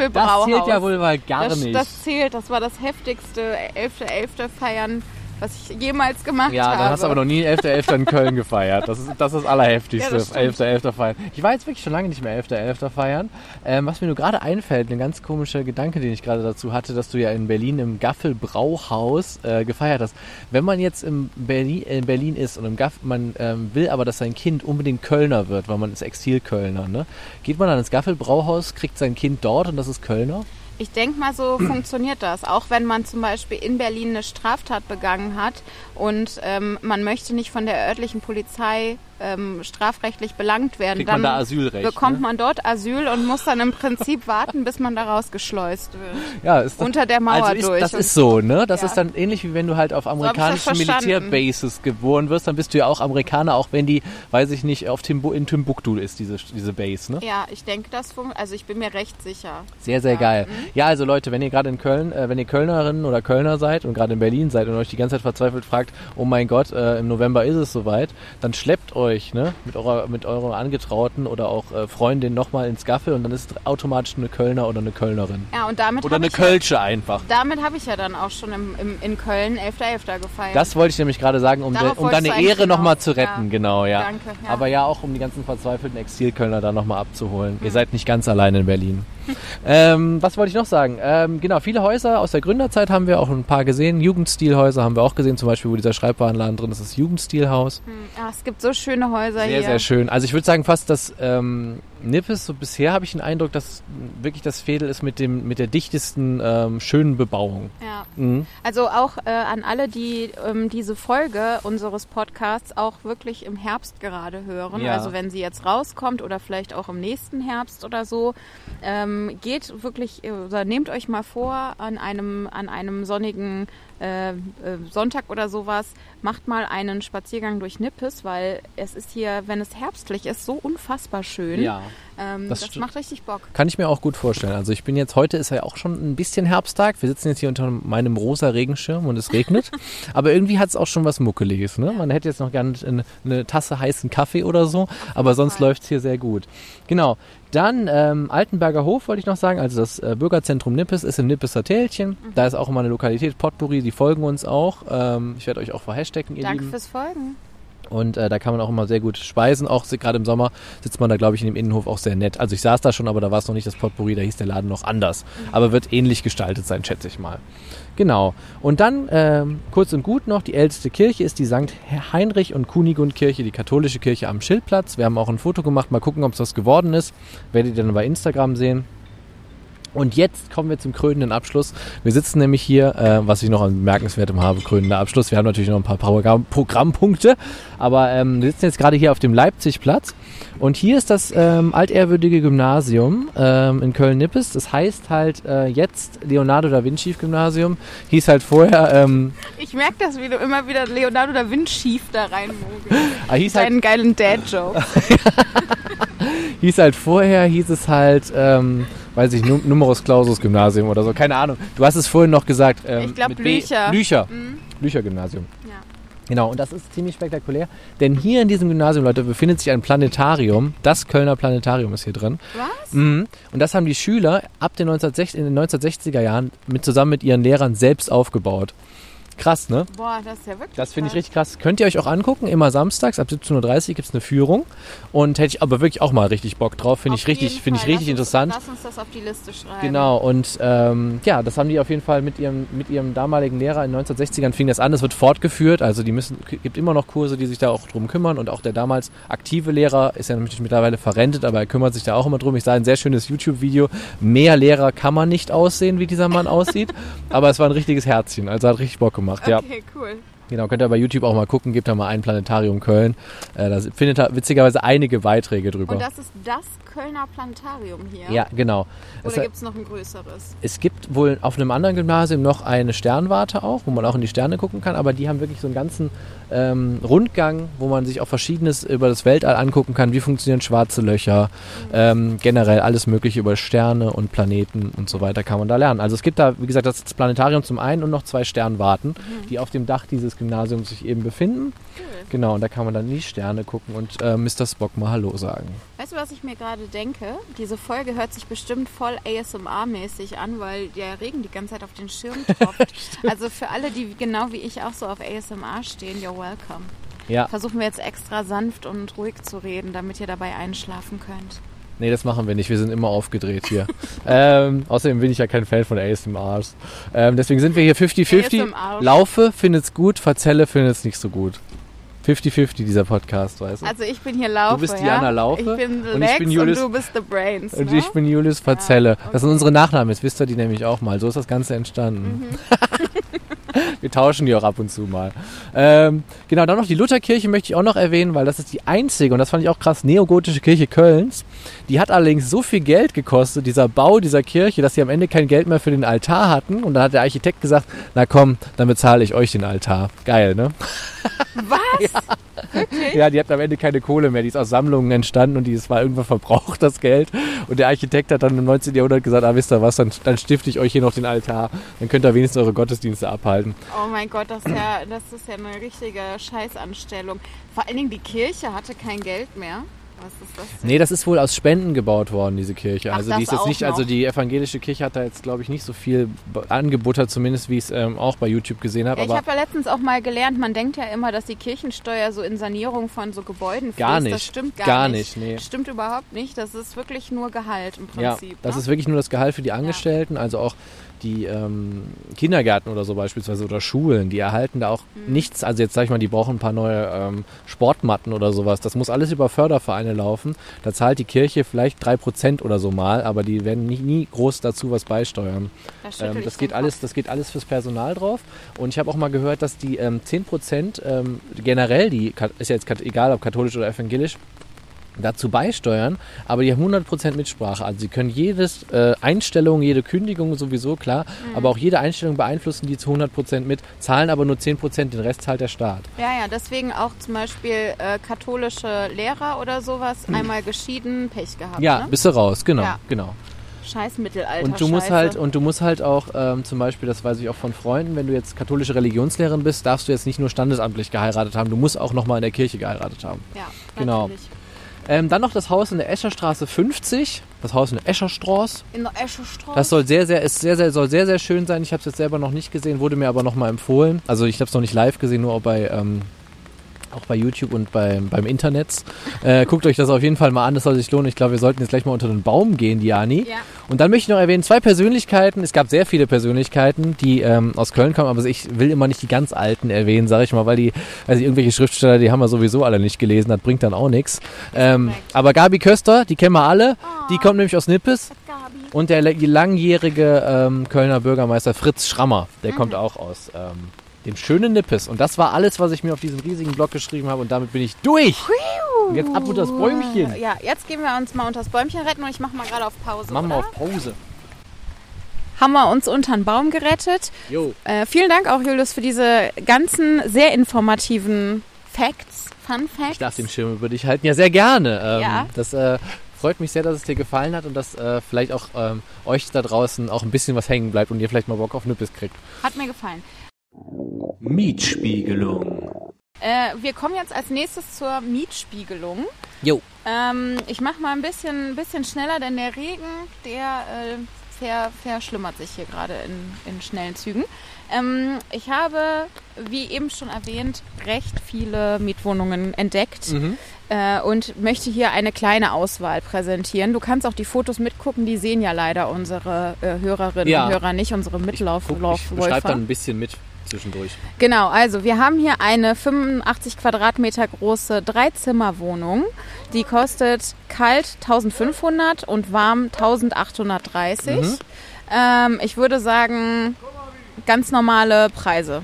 zählt ja wohl mal gar das, nicht. das zählt. Das war das heftigste 11.11. Feiern, was ich jemals gemacht ja, habe. dann hast du aber noch nie 11.11. in Köln gefeiert. Das ist das, ist das Allerheftigste, Ja, das stimmt. 11.11. feiern. Ich war jetzt wirklich schon lange nicht mehr 11.11. feiern. Ähm, was mir nur gerade einfällt, ein ganz komischer Gedanke, den ich gerade dazu hatte, dass du ja in Berlin im Gaffel Brauhaus äh, gefeiert hast. Wenn man jetzt im Berlin, in Berlin ist und im Gaff, man ähm, will aber, dass sein Kind unbedingt Kölner wird, weil man ist Exil-Kölner, ne? Geht man dann ins Gaffel Brauhaus, kriegt sein Kind dort und das ist Kölner? Ich denke mal, so funktioniert das. Auch wenn man zum Beispiel in Berlin eine Straftat begangen hat und ähm, man möchte nicht von der örtlichen Polizei ähm, strafrechtlich belangt werden, Kriegt dann man da Asylrecht, bekommt ne? man dort Asyl und muss dann im Prinzip warten, bis man da rausgeschleust wird. Ja, ist doch- Unter der Mauer also ist, durch. Das ist so, ne? Das Ja. ist dann ähnlich wie wenn du halt auf amerikanischen das verstanden. Militärbases geboren wirst, dann bist du ja auch Amerikaner, auch wenn die, weiß ich nicht, auf Timbu in Timbuktu ist, diese, diese Base, ne? Ja, ich denke, das funktioniert. Also ich bin mir recht sicher. Sehr, sehr Ja. geil. Ja, also Leute, wenn ihr gerade in Köln, äh, wenn ihr Kölnerinnen oder Kölner seid und gerade in Berlin seid und euch die ganze Zeit verzweifelt fragt, oh mein Gott, äh, im November ist es soweit, dann schleppt euch, ne, mit eurer, mit eurer Angetrauten oder auch äh, Freundin nochmal ins Gaffel und dann ist automatisch eine Kölner oder eine Kölnerin. Ja, und damit Oder eine Kölsche einfach. ja, damit habe ich ja dann auch schon im, im, in Köln 11.11. gefeiert. Das wollte ich nämlich gerade sagen, um, de, um deine Ehre nochmal zu retten, Ja. genau, ja. Danke, ja. Aber ja auch, um die ganzen verzweifelten Exilkölner da nochmal abzuholen. Mhm. Ihr seid nicht ganz allein in Berlin. ähm, was wollte ich noch sagen? Ähm, genau, viele Häuser aus der Gründerzeit haben wir auch ein paar gesehen. Jugendstilhäuser haben wir auch gesehen, zum Beispiel, wo dieser Schreibwarenladen drin ist, das Jugendstilhaus. Hm, ja, es gibt so schöne Häuser Sehr, hier. sehr schön. Also ich würde sagen fast, dass ähm, Nippes, so bisher habe ich den Eindruck, dass wirklich das Fädel ist mit, dem, mit der dichtesten ähm, schönen Bebauung. Ja. Mhm. Also auch äh, an alle, die ähm, diese Folge unseres Podcasts auch wirklich im Herbst gerade hören. Ja. Also wenn sie jetzt rauskommt oder vielleicht auch im nächsten Herbst oder so, ähm, geht wirklich oder nehmt euch mal vor an einem an einem sonnigen äh, äh, Sonntag oder sowas, macht mal einen Spaziergang durch Nippes, weil es ist hier, wenn es herbstlich ist, so unfassbar schön. Ja. Ähm, Das das macht richtig Bock. Kann ich mir auch gut vorstellen. Also ich bin jetzt, heute ist ja auch schon ein bisschen Herbsttag. Wir sitzen jetzt hier unter meinem rosa Regenschirm und es regnet. aber irgendwie hat es auch schon was Muckeliges. Ne? Man hätte jetzt noch gerne eine, eine Tasse heißen Kaffee oder so, aber sonst läuft es hier sehr gut. Genau. Dann ähm, Altenberger Hof wollte ich noch sagen. Also das äh, Bürgerzentrum Nippes ist im Nippeser Tälchen. Da ist auch immer eine Lokalität, Potpourri, die folgen uns auch. Ähm, ich werde euch auch verhashtaggen, ihr Danke Lieben. fürs Folgen. Und äh, da kann man auch immer sehr gut speisen. Auch gerade im Sommer sitzt man da, glaube ich, in dem Innenhof auch sehr nett. Also ich saß da schon, aber da war es noch nicht das Potpourri, da hieß der Laden noch anders. Aber wird ähnlich gestaltet sein, schätze ich mal. Genau. Und dann ähm, kurz und gut noch, die älteste Kirche ist die St. Heinrich und Kunigund Kirche, die katholische Kirche am Schildplatz. Wir haben auch ein Foto gemacht, mal gucken, ob es das geworden ist. Werdet ihr dann bei Instagram sehen. Und jetzt kommen wir zum krönenden Abschluss. Wir sitzen nämlich hier, äh, was ich noch an bemerkenswertem habe, krönender Abschluss. Wir haben natürlich noch ein paar Programm Programmpunkte, aber ähm, wir sitzen jetzt gerade hier auf dem Leipzigplatz. Und hier ist das ähm, altehrwürdige Gymnasium ähm, in Köln-Nippes. Das heißt halt äh, jetzt Leonardo da Vinci Gymnasium. Hieß halt vorher. Ähm, Ich merke das, wie du immer wieder Leonardo da Vinci da reinmogelst. ah, hieß, halt, Deinen geilen Dad-Joke. hieß halt vorher, hieß es halt, ähm, weiß ich, Num Numerus Clausus Gymnasium oder so. Keine Ahnung. Du hast es vorhin noch gesagt. Ähm, Ich glaub, mit B-. Blücher. Mhm. Blücher Gymnasium. Ja. Genau, und das ist ziemlich spektakulär, denn hier in diesem Gymnasium, Leute, befindet sich ein Planetarium. Das Kölner Planetarium ist hier drin. Was? Mhm. Und das haben die Schüler ab den 1960, in den 1960er Jahren mit, zusammen mit ihren Lehrern selbst aufgebaut. Krass, ne? Boah, das ist ja wirklich Das finde ich richtig krass. Könnt ihr euch auch angucken, immer samstags ab 17.30 Uhr gibt es eine Führung. Und hätte ich aber wirklich auch mal richtig Bock drauf. Finde ich richtig, finde ich richtig lass uns, interessant. Lass uns das auf die Liste schreiben. Genau, und ähm, ja, das haben die auf jeden Fall mit ihrem, mit ihrem damaligen Lehrer in den 1960ern fing das an. Es wird fortgeführt, also die müssen, gibt immer noch Kurse, die sich da auch drum kümmern und auch der damals aktive Lehrer ist ja natürlich mittlerweile verrentet, aber er kümmert sich da auch immer drum. Ich sah ein sehr schönes YouTube-Video. Mehr Lehrer kann man nicht aussehen, wie dieser Mann aussieht, aber es war ein richtiges Herzchen, also hat richtig Bock gemacht, ja. Okay, cool. Genau, könnt ihr bei YouTube auch mal gucken, gebt da mal ein Planetarium Köln. Äh, da findet ihr witzigerweise einige Beiträge drüber. Und das ist das Kölner Planetarium hier? ja, genau. Oder gibt es noch ein größeres? Es gibt wohl auf einem anderen Gymnasium noch eine Sternwarte auch, wo man auch in die Sterne gucken kann, aber die haben wirklich so einen ganzen ähm, Rundgang, wo man sich auch Verschiedenes über das Weltall angucken kann. Wie funktionieren schwarze Löcher, ähm, generell alles Mögliche über Sterne und Planeten und so weiter kann man da lernen. Also es gibt da, wie gesagt, das Planetarium zum einen und noch zwei Sternwarten, die auf dem Dach dieses Gymnasiums sich eben befinden. Cool. Genau, und da kann man dann in die Sterne gucken und äh, Mr. Spock mal Hallo sagen. Weißt du, was ich mir gerade denke? Diese Folge hört sich bestimmt voll ASMR-mäßig an, weil der Regen die ganze Zeit auf den Schirm tropft. also für alle, die genau wie ich auch so auf ASMR stehen, you're welcome. Ja, Versuchen wir jetzt extra sanft und ruhig zu reden, damit ihr dabei einschlafen könnt. Nee, das machen wir nicht. Wir sind immer aufgedreht hier. ähm, außerdem bin ich ja kein Fan von ASMRs. Ähm, deswegen sind wir hier 50-50. ASMR. Laufe findet's gut, Verzelle findet's nicht so gut. 50-50 dieser Podcast, weißt du? Also ich bin hier Laufe, Du bist ja? Diana Laufe Ich bin the und ich bin Julius- und du bist the Brains, Und ne? ich bin Julius Verzelle. okay. Das sind unsere Nachnamen. Jetzt wisst ihr die nämlich auch mal. So ist das Ganze entstanden. Mhm. Wir tauschen die auch ab und zu mal. Ähm, genau, dann noch die Lutherkirche möchte ich auch noch erwähnen, weil das ist die einzige, und das fand ich auch krass, neogotische Kirche Kölns. Die hat allerdings so viel Geld gekostet, dieser Bau dieser Kirche, dass sie am Ende kein Geld mehr für den Altar hatten. Und dann hat der Architekt gesagt, na komm, dann bezahle ich euch den Altar. Geil, ne? Was? Ja, die hatten am Ende keine Kohle mehr. Die ist aus Sammlungen entstanden und die ist war irgendwann verbraucht, das Geld. Und der Architekt hat dann im 19. Jahrhundert gesagt, ah, wisst ihr was, dann, dann stifte ich euch hier noch den Altar. Dann könnt ihr wenigstens eure Gottesdienste abhalten. Oh mein Gott, das ist, ja, das ist ja eine richtige Scheißanstellung. Vor allen Dingen die Kirche hatte kein Geld mehr. Was ist das denn? Nee, das ist wohl aus Spenden gebaut worden, diese Kirche. Ach, also das die ist jetzt nicht, also noch. die evangelische Kirche hat da jetzt, glaube ich, nicht so viel angebuttert, zumindest wie ich es ähm, auch bei YouTube gesehen habe. Ja, ich habe ja letztens auch mal gelernt, man denkt ja immer, dass die Kirchensteuer so in Sanierung von so Gebäuden fließt. Gar Das nicht. stimmt gar, Gar nicht. nicht, nee. Stimmt überhaupt nicht. Das ist wirklich nur Gehalt im ja, Prinzip. das ne? ist wirklich nur das Gehalt für die Angestellten, also auch die ähm, Kindergärten oder so beispielsweise oder Schulen, die erhalten da auch Mhm. nichts. Also jetzt sag ich mal, die brauchen ein paar neue ähm, Sportmatten oder sowas. Das muss alles über Fördervereine laufen. Da zahlt die Kirche vielleicht drei Prozent oder so mal, aber die werden nie, nie groß dazu was beisteuern. Da schüttel Ähm, das, geht alles, das geht alles fürs Personal drauf. Und ich habe auch mal gehört, dass die ähm, 10% ähm, generell, die ist ja jetzt egal ob katholisch oder evangelisch, dazu beisteuern, aber die haben 100% Mitsprache. Also sie können jedes äh, Einstellung, jede Kündigung sowieso, klar, Mhm. aber auch jede Einstellung beeinflussen die zu 100% mit, zahlen aber nur 10%, den Rest zahlt der Staat. Ja, ja, deswegen auch zum Beispiel äh, katholische Lehrer oder sowas, einmal geschieden, Pech gehabt. Ja, ne? bist du raus, genau, Ja. genau. Scheiß Mittelalter. Und du musst Scheiße. halt und du musst halt auch ähm, zum Beispiel, das weiß ich auch von Freunden, wenn du jetzt katholische Religionslehrerin bist, darfst du jetzt nicht nur standesamtlich geheiratet haben, du musst auch nochmal in der Kirche geheiratet haben. Ja, genau. natürlich. Ähm, dann noch das Haus in der Escherstraße 50, das Haus in der Escherstraße. In der Eschestraße. Das soll sehr, sehr, ist sehr, sehr, soll sehr, sehr schön sein. Ich habe es jetzt selber noch nicht gesehen, wurde mir aber nochmal empfohlen. Also ich habe es noch nicht live gesehen, nur bei, ähm, auch bei YouTube und beim, beim Internet. Äh, guckt euch das auf jeden Fall mal an, das soll sich lohnen. Ich glaube, wir sollten jetzt gleich mal unter den Baum gehen, Diani. Ja. Und dann möchte ich noch erwähnen, zwei Persönlichkeiten. Es gab sehr viele Persönlichkeiten, die ähm, aus Köln kommen, aber ich will immer nicht die ganz alten erwähnen, sage ich mal, weil die, also irgendwelche Schriftsteller, die haben wir sowieso alle nicht gelesen, das bringt dann auch nichts. Ähm, aber Gabi Köster, die kennen wir alle, die Oh. kommt nämlich aus Nippes. Und der langjährige ähm, Kölner Bürgermeister Fritz Schrammer, der kommt auch aus ähm, dem schönen Nippes. Und das war alles, was ich mir auf diesem riesigen Blog geschrieben habe. Und damit bin ich durch. Und jetzt ab unter das Bäumchen. Ja, jetzt gehen wir uns mal unter das Bäumchen retten und ich mache mal gerade auf Pause. Machen wir auf Pause. Haben wir uns unter den Baum gerettet. Jo. Äh, vielen Dank auch, Julius, für diese ganzen sehr informativen Facts, Fun Facts. Ich darf den Schirm über dich halten. Ja, sehr gerne. Ähm, Ja. Das äh, freut mich sehr, dass es dir gefallen hat und dass äh, vielleicht auch ähm, euch da draußen auch ein bisschen was hängen bleibt und ihr vielleicht mal Bock auf Nippes kriegt. Hat mir gefallen. Mietspiegelung. Äh, wir kommen jetzt als nächstes zur Mietspiegelung. Jo. Ähm, ich mache mal ein bisschen, bisschen schneller, denn der Regen, der äh, ver, verschlimmert sich hier gerade in, in schnellen Zügen. Ähm, ich habe, wie eben schon erwähnt, recht viele Mietwohnungen entdeckt Mhm. äh, und möchte hier eine kleine Auswahl präsentieren. Du kannst auch die Fotos mitgucken, die sehen ja leider unsere äh, Hörerinnen Ja. und Hörer nicht, unsere Guck, ich beschreibe Mitlaufläufer. dann ein bisschen mit zwischendurch. Genau, also wir haben hier eine 85 Quadratmeter große Dreizimmerwohnung. Die kostet kalt 1500 und warm 1830. Mhm. Ähm, ich würde sagen, ganz normale Preise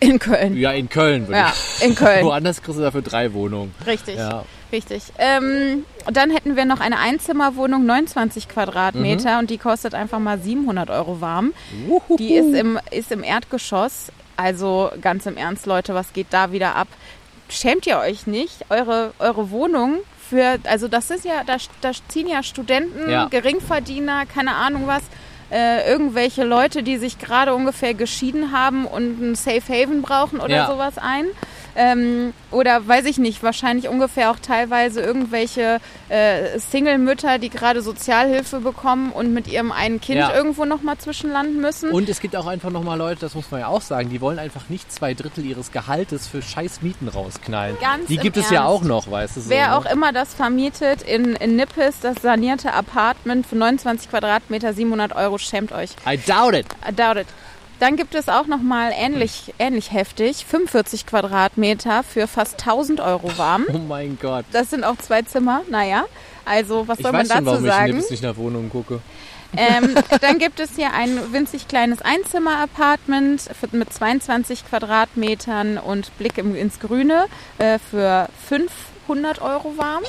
in Köln. Ja, in Köln würde Ja, ich. in Köln. Woanders kriegst du dafür drei Wohnungen. Richtig, Ja. richtig. Ähm, und dann hätten wir noch eine Einzimmerwohnung, 29 Quadratmeter Mhm. und die kostet einfach mal 700 Euro warm. Die ist im, ist im Erdgeschoss. Also ganz im Ernst, Leute, was geht da wieder ab? Schämt ihr euch nicht? Eure, eure Wohnung für, also das ist ja, da, da ziehen ja Studenten, Ja. Geringverdiener, keine Ahnung was, äh, irgendwelche Leute, die sich gerade ungefähr geschieden haben und ein Safe Haven brauchen oder Ja. sowas ein. Ähm, oder weiß ich nicht, wahrscheinlich ungefähr auch teilweise irgendwelche äh, Single-Mütter, die gerade Sozialhilfe bekommen und mit ihrem einen Kind Ja. irgendwo nochmal zwischenlanden müssen. Und es gibt auch einfach nochmal Leute, das muss man ja auch sagen, die wollen einfach nicht zwei Drittel ihres Gehaltes für scheiß Mieten rausknallen. Ganz die gibt es ja Ernst. auch noch, weißt du. So, Wer ne? auch immer das vermietet in, in Nippes, das sanierte Apartment für 29 Quadratmeter, 700 Euro, schämt euch. I doubt it. I doubt it. Dann gibt es auch nochmal ähnlich, ähnlich heftig, 45 Quadratmeter für fast 1000 Euro warm. Oh mein Gott. Das sind auch zwei Zimmer, naja. Also, was Ich soll man weiß schon, dazu warum ich sagen? Nippes nicht nach Wohnungen gucke. Ähm, dann gibt es hier ein winzig kleines Einzimmer-Apartment mit 22 Quadratmetern und Blick im, ins Grüne äh, für 500 Euro warm.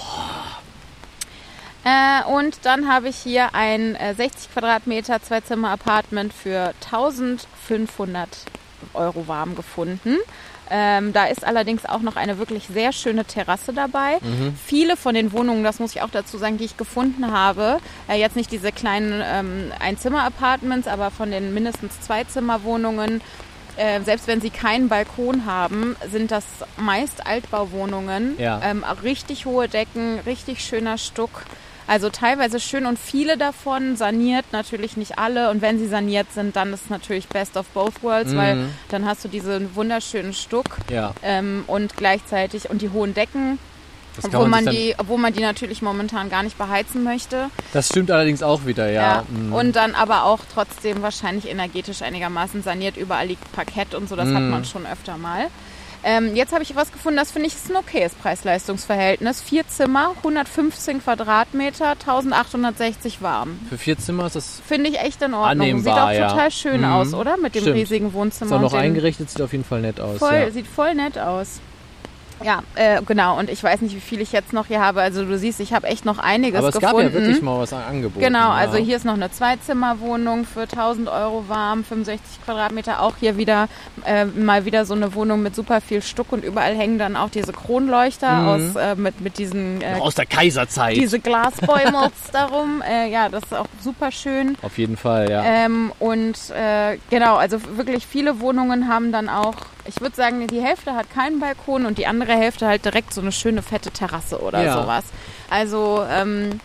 Äh, und dann habe ich hier ein äh, 60 Quadratmeter Zwei-Zimmer-Apartment für 1500 Euro warm gefunden. Ähm, da ist allerdings auch noch eine wirklich sehr schöne Terrasse dabei. Viele von den Wohnungen, das muss ich auch dazu sagen, die ich gefunden habe, äh, jetzt nicht diese kleinen ähm, Einzimmer-Apartments, aber von den mindestens Zwei-Zimmer-Wohnungen, äh, selbst wenn sie keinen Balkon haben, sind das meist Altbauwohnungen. Ja. Ähm, richtig hohe Decken, richtig schöner Stuck. Also teilweise schön und viele davon saniert, natürlich nicht alle. Und wenn sie saniert sind, dann ist es natürlich best of both worlds, weil Mhm. dann hast du diesen wunderschönen Stuck Ja, ähm, und gleichzeitig und die hohen Decken, obwohl man, dann, die, obwohl man die natürlich momentan gar nicht beheizen möchte. Das stimmt allerdings auch wieder, ja. Mhm. Und dann aber auch trotzdem wahrscheinlich energetisch einigermaßen saniert. Überall liegt Parkett und so, das hat Mhm. man schon öfter mal. Ähm, jetzt habe ich was gefunden, das finde ich ist ein okayes Preis-Leistungs-Verhältnis. Vier Zimmer, 115 Quadratmeter, 1860 warm. Für vier Zimmer ist das Finde ich echt in Ordnung. Annehmbar, sieht auch ja. total schön Mhm. aus, oder? Mit dem Stimmt. riesigen Wohnzimmer. ist auch noch eingerichtet, sieht auf jeden Fall nett aus. Voll, ja. sieht voll nett aus. Ja, äh, genau. Und ich weiß nicht, wie viel ich jetzt noch hier habe. Also du siehst, ich habe echt noch einiges Aber es gefunden. gab ja wirklich mal was angeboten. Genau, ja. also hier ist noch eine Zweizimmerwohnung für 1000 Euro warm, 65 Quadratmeter. Auch hier wieder äh, mal wieder so eine Wohnung mit super viel Stuck und überall hängen dann auch diese Kronleuchter Mhm. aus äh, mit, mit diesen äh, aus der Kaiserzeit. diese Glasbäumels darum. Äh, ja, das ist auch super schön. auf jeden Fall, ja. Ähm, und äh, genau, also wirklich viele Wohnungen haben dann auch, ich würde sagen, die Hälfte hat keinen Balkon und die andere Hälfte halt direkt so eine schöne fette Terrasse oder Ja. sowas. Also ähm,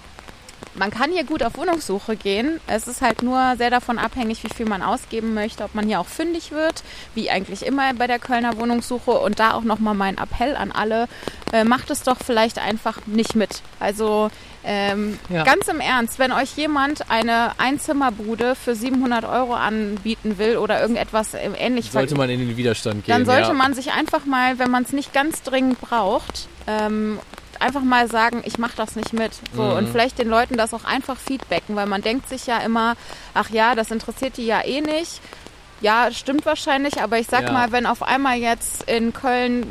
man kann hier gut auf Wohnungssuche gehen. Es ist halt nur sehr davon abhängig, wie viel man ausgeben möchte, ob man hier auch fündig wird, wie eigentlich immer bei der Kölner Wohnungssuche. Und da auch nochmal mein Appell an alle, äh, macht es doch vielleicht einfach nicht mit. Also ähm, Ja. ganz im Ernst, wenn euch jemand eine Einzimmerbude für 700 Euro anbieten will oder irgendetwas äh, ähnlich sollte man in den Widerstand gehen. dann sollte ja. man sich einfach mal, wenn man es nicht ganz dringend braucht, ähm, einfach mal sagen, ich mache das nicht mit. So, Mhm. Und vielleicht den Leuten das auch einfach feedbacken, weil man denkt sich ja immer, ach ja, das interessiert die ja eh nicht. Ja, stimmt wahrscheinlich, aber ich sag Ja. mal, wenn auf einmal jetzt in Köln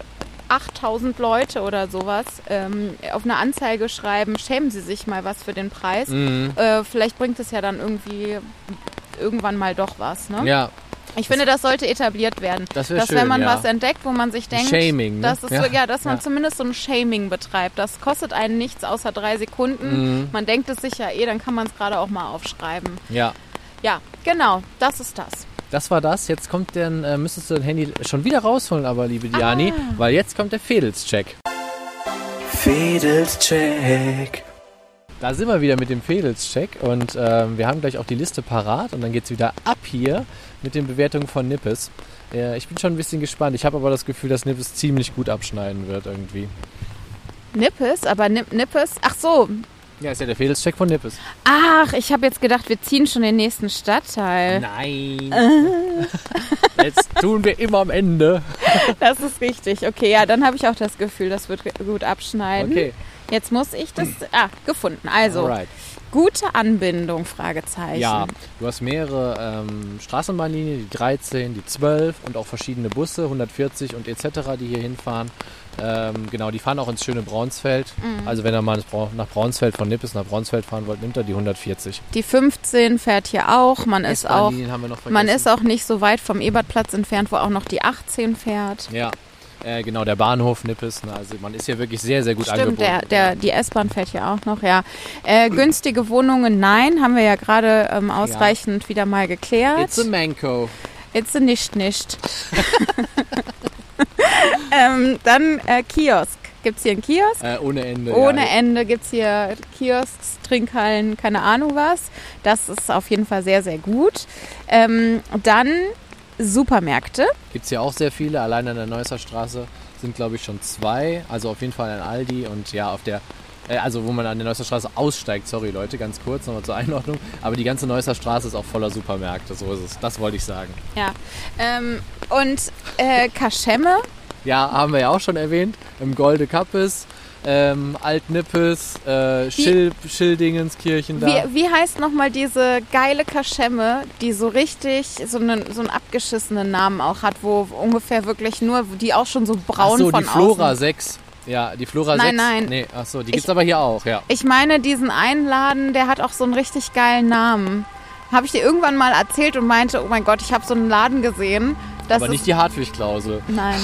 8000 Leute oder sowas ähm, auf eine Anzeige schreiben, schämen sie sich mal was für den Preis. Mhm. Äh, vielleicht bringt es ja dann irgendwie irgendwann mal doch was. Ne? Ja, Ich finde, das sollte etabliert werden. Das dass schön, wenn man ja. was entdeckt, wo man sich denkt, Shaming, ne? dass es Ja. So, ja, dass man Ja. zumindest so ein Shaming betreibt. Das kostet einen nichts außer drei Sekunden. Mhm. Man denkt es sich ja eh, dann kann man es gerade auch mal aufschreiben. ja. Ja, genau, das ist das. Das war das. Jetzt kommt dann, äh, müsstest du dein Handy schon wieder rausholen, aber liebe Diani, Ah. weil jetzt kommt der Fedels-Check. Fedels-Check. Da sind wir wieder mit dem Fedels-Check und ähm, wir haben gleich auch die Liste parat und dann geht es wieder ab hier mit den Bewertungen von Nippes. Äh, ich bin schon ein bisschen gespannt. Ich habe aber das Gefühl, dass Nippes ziemlich gut abschneiden wird irgendwie. Nippes, aber Nip Nippes, ach so. Ja, ist ja der Fedels-Check von Nippes. Ach, ich habe jetzt gedacht, wir ziehen schon den nächsten Stadtteil. Nein. Jetzt tun wir immer am Ende. Das ist richtig. Okay, ja, dann habe ich auch das Gefühl, das wird gut abschneiden. Okay. Jetzt muss ich das. Ah, gefunden. Also, Alright. gute Anbindung, Fragezeichen. Ja, du hast mehrere ähm, Straßenbahnlinien, die 13, die 12 und auch verschiedene Busse, 140 und etc., die hier hinfahren. Ähm, genau, die fahren auch ins schöne Braunsfeld. Mhm. Also wenn ihr mal nach Braunsfeld von Nippes nach Braunsfeld fahren wollt, nimmt er die 140. Die 15 fährt hier auch. Man ist auch, man ist auch nicht so weit vom Ebertplatz entfernt, wo auch noch die 18 fährt. Ja, äh, genau, der Bahnhof Nippes. Ne, also man ist hier wirklich sehr, sehr gut Stimmt, angebunden. der, der, die S-Bahn fährt hier auch noch, ja. Äh, günstige Wohnungen, nein, haben wir ja gerade ähm, ausreichend wieder mal geklärt. It's a Manco. Jetzt nicht nicht. ähm, dann äh, Kiosk. Gibt es hier einen Kiosk? Äh, ohne Ende. Ohne ja. Ende gibt es hier Kiosks, Trinkhallen, keine Ahnung was. Das ist auf jeden Fall sehr, sehr gut. Ähm, dann Supermärkte. Gibt es hier auch sehr viele. Allein an der Neusser Straße sind, glaube ich, schon zwei. Also auf jeden Fall ein Aldi und ja, auf der, äh, also wo man an der Neusser Straße aussteigt, sorry Leute, ganz kurz nochmal zur Einordnung. Aber die ganze Neusser Straße ist auch voller Supermärkte, so ist es. Das wollte ich sagen. Ja. Ähm, und äh, Kaschemme. Ja, haben wir ja auch schon erwähnt. Im Golde Kappes, ähm, Altnippes, äh, Schil Schildingenskirchen da. Wie, wie heißt nochmal diese geile Kaschemme, die so richtig so einen, so einen abgeschissenen Namen auch hat, wo ungefähr wirklich nur, die auch schon so braun Ach so, von die Flora außen. 6. Ja, die Flora Nein, 6. nein. Nee, ach so, die gibt's aber hier auch, ja. Ich meine, diesen Einladen, der hat auch so einen richtig geilen Namen. Habe ich dir irgendwann mal erzählt und meinte, oh mein Gott, ich habe so einen Laden gesehen. Das aber nicht die Hartwig-Klausel. Nein.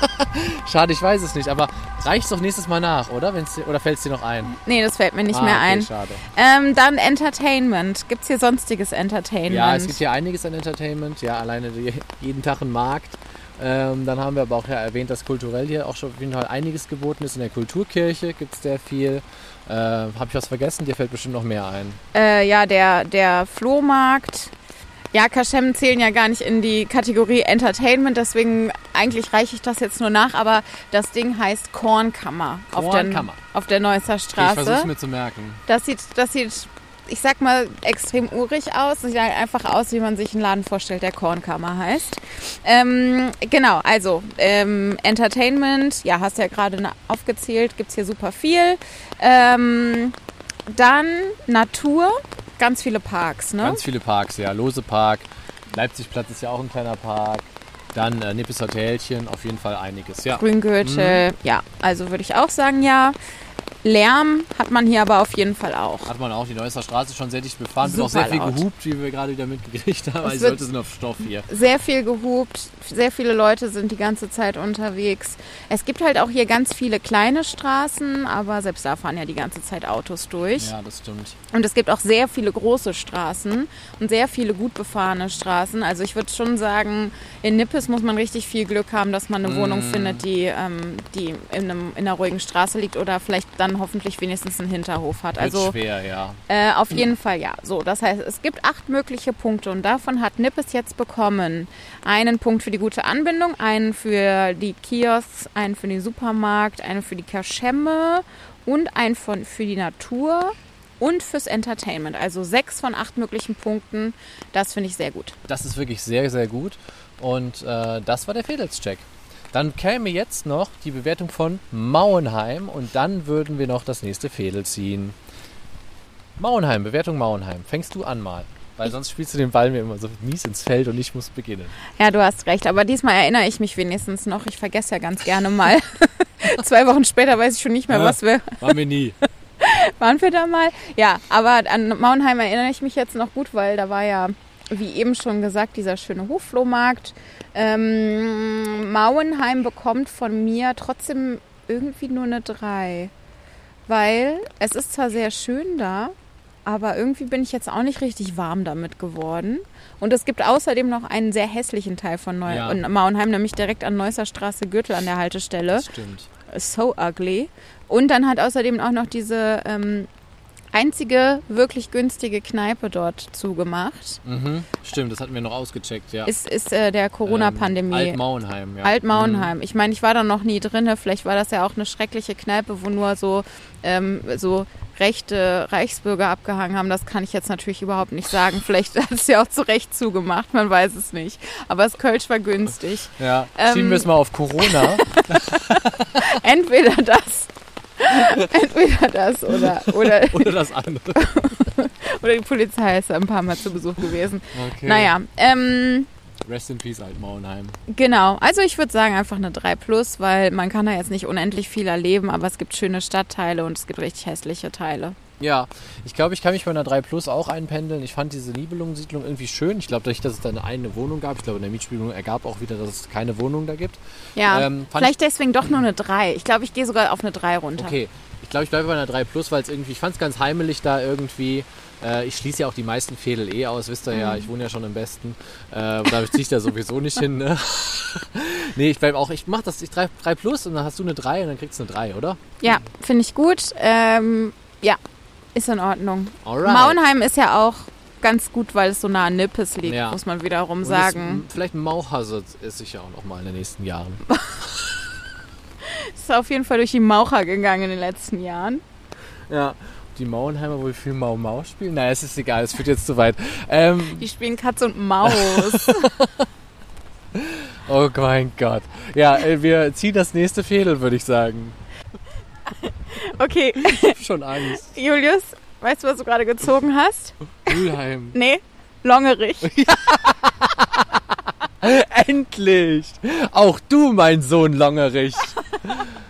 Schade, ich weiß es nicht, aber reicht's doch nächstes Mal nach, oder? Wenn's oder fällt's dir noch ein? Nee, das fällt mir nicht Ah, mehr okay, ein. Schade. Ähm, dann Entertainment. Gibt es hier sonstiges Entertainment? Ja, es gibt hier einiges an Entertainment. Ja, alleine die, jeden Tag ein Markt. Ähm, dann haben wir aber auch ja erwähnt, dass kulturell hier auch schon auf jeden Fall einiges geboten ist. In der Kulturkirche gibt es sehr viel. Äh, Habe ich was vergessen? Dir fällt bestimmt noch mehr ein. äh, ja, der, der Flohmarkt. Ja, Kaschem zählen ja gar nicht in die Kategorie Entertainment, deswegen eigentlich reiche ich das jetzt nur nach, aber das Ding heißt Kornkammer, auf der, Kornkammer. auf der Neusser Okay, ich versuche Straße. es mir zu merken. Das sieht, das sieht, ich sag mal, extrem urig aus. Sieht halt einfach aus, wie man sich einen Laden vorstellt, der Kornkammer heißt. Ähm, genau, also ähm, Entertainment, ja, hast ja gerade na- aufgezählt, gibt's hier super viel. Ähm, dann Natur, ganz viele Parks, ne? Ganz viele Parks, ja. Lose Park, Leipzigplatz ist ja auch ein kleiner Park. Dann äh, Nippes Hotelchen, auf jeden Fall einiges, ja. Grüngürtel, ja, also würde ich auch sagen, ja. Lärm hat man hier aber auf jeden Fall auch. Hat man auch die Neusser Straße schon sehr dicht befahren. Wird auch Super sehr viel laut. gehupt, wie wir gerade wieder mitgekriegt haben. Es Also wird- Leute sind auf Stoff hier. sehr viel gehupt, sehr viele Leute sind die ganze Zeit unterwegs. Es gibt halt auch hier ganz viele kleine Straßen, aber selbst da fahren ja die ganze Zeit Autos durch. Ja, das stimmt. Und es gibt auch sehr viele große Straßen und sehr viele gut befahrene Straßen. Also ich würde schon sagen, in Nippes muss man richtig viel Glück haben, dass man eine Wohnung findet, die, ähm, die in, einem, in einer ruhigen Straße liegt oder vielleicht dann hoffentlich wenigstens einen Hinterhof hat. Wird Also schwer, ja. äh, auf jeden Fall ja. So, das heißt, es gibt acht mögliche Punkte und davon hat Nippes jetzt bekommen einen Punkt für die gute Anbindung, einen für die Kiosks, einen für den Supermarkt, einen für die Kaschemme und einen von, für die Natur und fürs Entertainment. Also sechs von acht möglichen Punkten. Das finde ich sehr gut. Das ist wirklich sehr, sehr gut. Und äh, das war der Fedels-Check. Dann käme jetzt noch die Bewertung von Mauenheim und dann würden wir noch das nächste Fädel ziehen. Mauenheim, Bewertung Mauenheim. Fängst du an mal. Weil sonst spielst du den Ball mir immer so mies ins Feld und ich muss beginnen. Ja, du hast recht. Aber diesmal erinnere ich mich wenigstens noch. Ich vergesse ja ganz gerne mal. Zwei Wochen später weiß ich schon nicht mehr, Ja. was wir. Waren wir nie. Waren wir da mal? Ja, aber an Mauenheim erinnere ich mich jetzt noch gut, weil da war ja, wie eben schon gesagt, dieser schöne Hofflohmarkt. Ähm, Mauenheim bekommt von mir trotzdem irgendwie nur eine 3. Weil es ist zwar sehr schön da, aber irgendwie bin ich jetzt auch nicht richtig warm damit geworden. Und es gibt außerdem noch einen sehr hässlichen Teil von Neu Ja. Mauenheim, nämlich direkt an Neusser Straße Gürtel an der Haltestelle Stimmt. so ugly. Und dann hat außerdem auch noch diese ähm, einzige wirklich günstige Kneipe dort zugemacht. Mhm. Stimmt, das hatten wir noch ausgecheckt, ja. Ist, ist äh, der Corona-Pandemie. Ähm, Altmauenheim, ja. Altmauenheim. Ich meine, ich war da noch nie drin. Vielleicht war das ja auch eine schreckliche Kneipe, wo nur so, ähm, so rechte Reichsbürger abgehangen haben. Das kann ich jetzt natürlich überhaupt nicht sagen. Vielleicht hat es ja auch zu Recht zugemacht, man weiß es nicht. Aber das Kölsch war günstig. Mhm. Ja, Ähm, schieben wir es mal auf Corona. Entweder das. Entweder das oder, oder, oder das andere. oder die Polizei ist da ein paar Mal zu Besuch gewesen. Okay. Naja, ähm, Rest in Peace, Altmauenheim. genau. Also ich würde sagen einfach eine 3 plus, weil man kann da jetzt nicht unendlich viel erleben, aber es gibt schöne Stadtteile und es gibt richtig hässliche Teile. Ja, ich glaube, ich kann mich bei einer 3 Plus auch einpendeln. Ich fand diese Nibelungensiedlung irgendwie schön. Ich glaube, dadurch, dass es da eine eigene Wohnung gab, ich glaube, in der Mietspielung ergab auch wieder, dass es keine Wohnung da gibt. Ja, Ähm, vielleicht deswegen doch nur eine 3. Ich glaube, ich gehe sogar auf eine 3 runter. Okay, ich glaube, ich bleibe bei einer 3 Plus, weil es irgendwie, ich fand es ganz heimelig da irgendwie. Äh, ich schließe ja auch die meisten Fädel eh aus, wisst ihr ja, Mhm. ich wohne ja schon im Besten. Äh, da ziehe ich da sowieso nicht hin. Ne? nee, ich bleibe auch, ich mach das, ich 3, 3 Plus und dann hast du eine 3 und dann kriegst du eine 3, oder? Ja, finde ich gut. Ähm, ja, ist in Ordnung. Alright. Mauenheim ist ja auch ganz gut, weil es so nah an Nippes liegt, Ja. muss man wiederum Und sagen. Es, vielleicht ein Mauchhazard ist sicher auch noch mal in den nächsten Jahren. Ist auf jeden Fall durch die Maucher gegangen in den letzten Jahren. Ja. Die Mauenheimer wohl viel Mau Mau spielen? Naja, es ist egal, es führt jetzt zu weit. Ähm, Die spielen Katz und Maus. oh mein Gott. Ja, äh, wir ziehen das nächste Fädel, würde ich sagen. okay, Ich hab schon Angst. Julius, weißt du, was du gerade gezogen hast? Mülheim. Nee, Longerich. Endlich! Auch du, mein Sohn Longerich.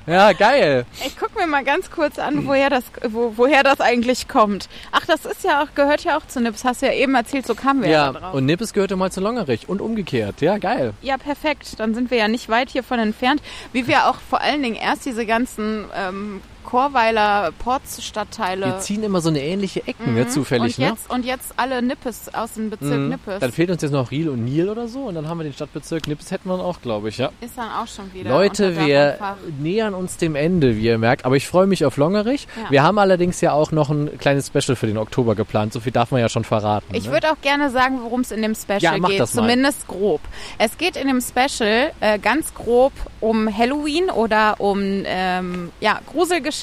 Ja, geil. Ich guck mir mal ganz kurz an, woher das, wo, woher das eigentlich kommt. Ach, das ist ja auch, gehört ja auch zu Nips. Hast du ja eben erzählt, so kamen wir ja, Ja, drauf. und Nippes gehörte mal zu Longerich und umgekehrt. Ja, geil. Ja, perfekt. Dann sind wir ja nicht weit hiervon entfernt. Wie wir auch vor allen Dingen erst diese ganzen ähm, Chorweiler Ports-Stadtteile. Wir ziehen immer so eine ähnliche Ecken, ne, zufällig, und ne? jetzt, Und jetzt alle Nippes aus dem Bezirk Mhm. Nippes. Dann fehlt uns jetzt noch Riel und Nil oder so und dann haben wir den Stadtbezirk Nippes hätten wir dann auch, glaube ich, ja. ist dann auch schon wieder. Leute, wir nähern uns dem Ende, wie ihr merkt. Aber ich freue mich auf Longerich. Ja. Wir haben allerdings ja auch noch ein kleines Special für den Oktober geplant. So viel darf man ja schon verraten. Ich ne? würde auch gerne sagen, worum es in dem Special Ja, mach geht. das mal. Zumindest grob. Es geht in dem Special äh, ganz grob um Halloween oder um ähm, ja, Gruselgeschichten.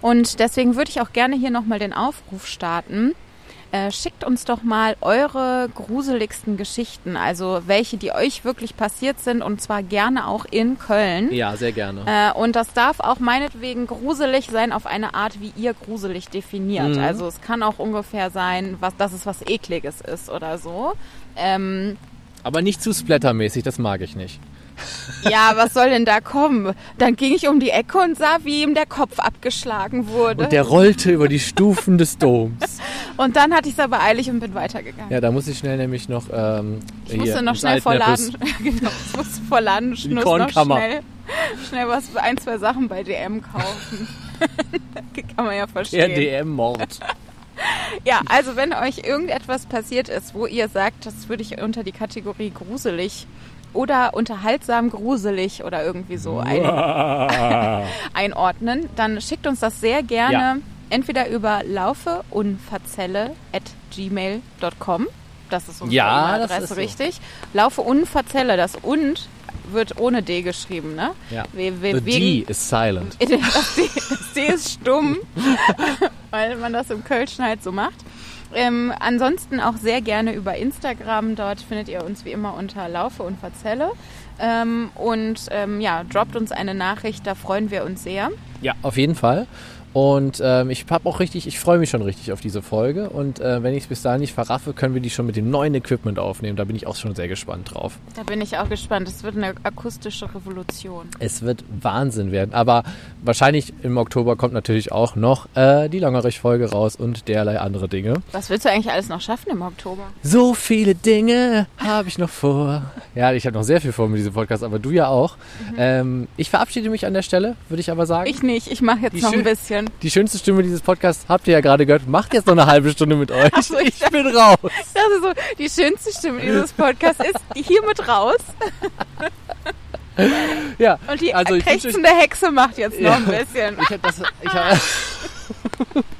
Und deswegen würde ich auch gerne hier nochmal den Aufruf starten. Äh, schickt uns doch mal eure gruseligsten Geschichten, also welche, die euch wirklich passiert sind und zwar gerne auch in Köln. Ja, sehr gerne. Äh, und das darf auch meinetwegen gruselig sein auf eine Art, wie ihr gruselig definiert. Mhm. Also es kann auch ungefähr sein, was, dass es was Ekliges ist oder so. Ähm, Aber nicht zu splattermäßig, das mag ich nicht. Ja, was soll denn da kommen? Dann ging ich um die Ecke und sah, wie ihm der Kopf abgeschlagen wurde. Und der rollte über die Stufen des Doms. Und dann hatte ich es aber eilig und bin weitergegangen. Ja, da muss ich schnell nämlich noch ähm, ich musste noch schnell vor Altneppes. Laden, genau, ich musste vor Ladenschluss noch schnell, schnell was, ein, zwei Sachen bei DM kaufen. Kann man ja verstehen. RDM-Mord. Ja, also wenn euch irgendetwas passiert ist, wo ihr sagt, das würde ich unter die Kategorie gruselig oder unterhaltsam gruselig oder irgendwie so ein, einordnen, dann schickt uns das sehr gerne Ja. entweder über laufeunverzelle@gmail.com. Das ist unsere Ja, ist so. richtig. Laufe unverzelle, das und wird ohne D geschrieben, ne? Ja. Wir, wir, The D is silent. das D, das D ist stumm, weil man das im Kölschen halt so macht. Ähm, ansonsten auch sehr gerne über Instagram. Dort findet ihr uns wie immer unter Laufe und Verzelle. Ähm, und ähm, ja, droppt uns eine Nachricht, da freuen wir uns sehr. Ja, auf jeden Fall. Und ähm, ich habe auch richtig, ich freue mich schon richtig auf diese Folge. Und äh, wenn ich es bis dahin nicht verraffe, können wir die schon mit dem neuen Equipment aufnehmen. Da bin ich auch schon sehr gespannt drauf. Da bin ich auch gespannt. Es wird eine akustische Revolution. Es wird Wahnsinn werden. Aber wahrscheinlich im Oktober kommt natürlich auch noch äh, die Langerich-Folge raus und derlei andere Dinge. Was willst du eigentlich alles noch schaffen im Oktober? So viele Dinge habe ich noch vor. Ja, ich habe noch sehr viel vor mit diesem Podcast, aber du ja auch. Mhm. Ähm, ich verabschiede mich an der Stelle, würde ich aber sagen. Ich nicht. Ich mache jetzt die noch ein bisschen. Die schönste Stimme dieses Podcasts habt ihr ja gerade gehört. Macht jetzt noch eine halbe Stunde mit euch. So, ich, ich bin raus. Also so, die schönste Stimme dieses Podcasts ist hiermit raus. ja, Und die also krächzende Hexe macht jetzt noch ja, ein bisschen. Ich hab das, ich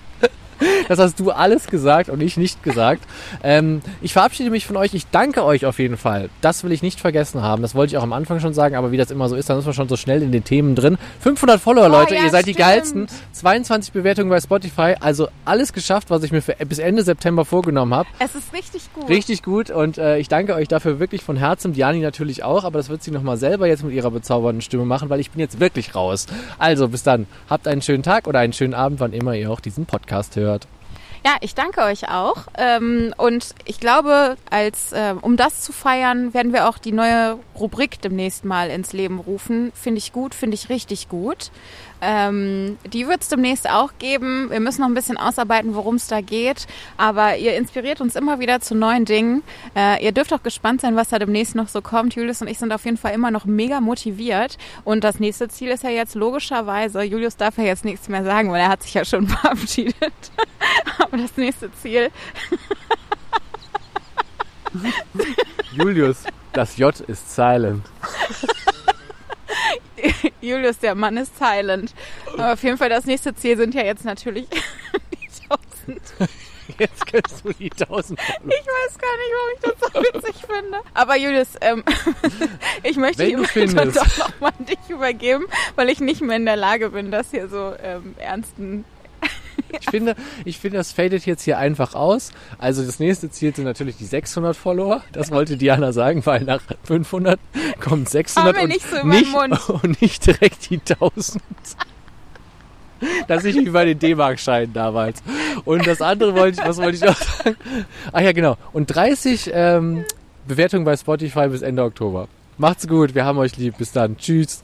Das hast du alles gesagt und ich nicht gesagt. Ähm, ich verabschiede mich von euch. Ich danke euch auf jeden Fall. Das will ich nicht vergessen haben. Das wollte ich auch am Anfang schon sagen, aber wie das immer so ist, dann ist man schon so schnell in den Themen drin. 500 Follower, oh, Leute. Ja, ihr seid stimmt. die geilsten. 22 Bewertungen bei Spotify. Also alles geschafft, was ich mir für, bis Ende September vorgenommen habe. Es ist richtig gut. Richtig gut und äh, ich danke euch dafür wirklich von Herzen. Diani natürlich auch, aber das wird sie nochmal selber jetzt mit ihrer bezaubernden Stimme machen, weil ich bin jetzt wirklich raus. Also bis dann. Habt einen schönen Tag oder einen schönen Abend, wann immer ihr auch diesen Podcast hört. Ja, ich danke euch auch. Ähm, und ich glaube, als äh, um das zu feiern, werden wir auch die neue Rubrik demnächst mal ins Leben rufen. Finde ich gut, finde ich richtig gut. Ähm, die wird es demnächst auch geben. Wir müssen noch ein bisschen ausarbeiten, worum es da geht. Aber ihr inspiriert uns immer wieder zu neuen Dingen. Äh, ihr dürft auch gespannt sein, was da demnächst noch so kommt. Julius und ich sind auf jeden Fall immer noch mega motiviert. Und das nächste Ziel ist ja jetzt logischerweise, Julius darf ja jetzt nichts mehr sagen, weil er hat sich ja schon verabschiedet. Aber das nächste Ziel. Julius, das J ist silent. Julius, der Mann ist silent. Aber auf jeden Fall das nächste Ziel sind ja jetzt natürlich die 1000. Jetzt kennst du die 1000. Ich weiß gar nicht, warum ich das so witzig finde. Aber Julius, ähm, ich möchte die Überleitung doch nochmal an dich übergeben, weil ich nicht mehr in der Lage bin, das hier so ähm, ernsten ich finde, ich finde, das fadet jetzt hier einfach aus. Also das nächste Ziel sind natürlich die 600 Follower. Das wollte Diana sagen, weil nach 500 kommt 600 und nicht, so nicht, und nicht direkt die 1000. Das ist wie bei den D-Mark-Scheinen damals. Und das andere wollte ich, was wollte ich noch sagen? Ach ja, genau. Und 30 ähm, Bewertungen bei Spotify bis Ende Oktober. Macht's gut, wir haben euch lieb. Bis dann. Tschüss.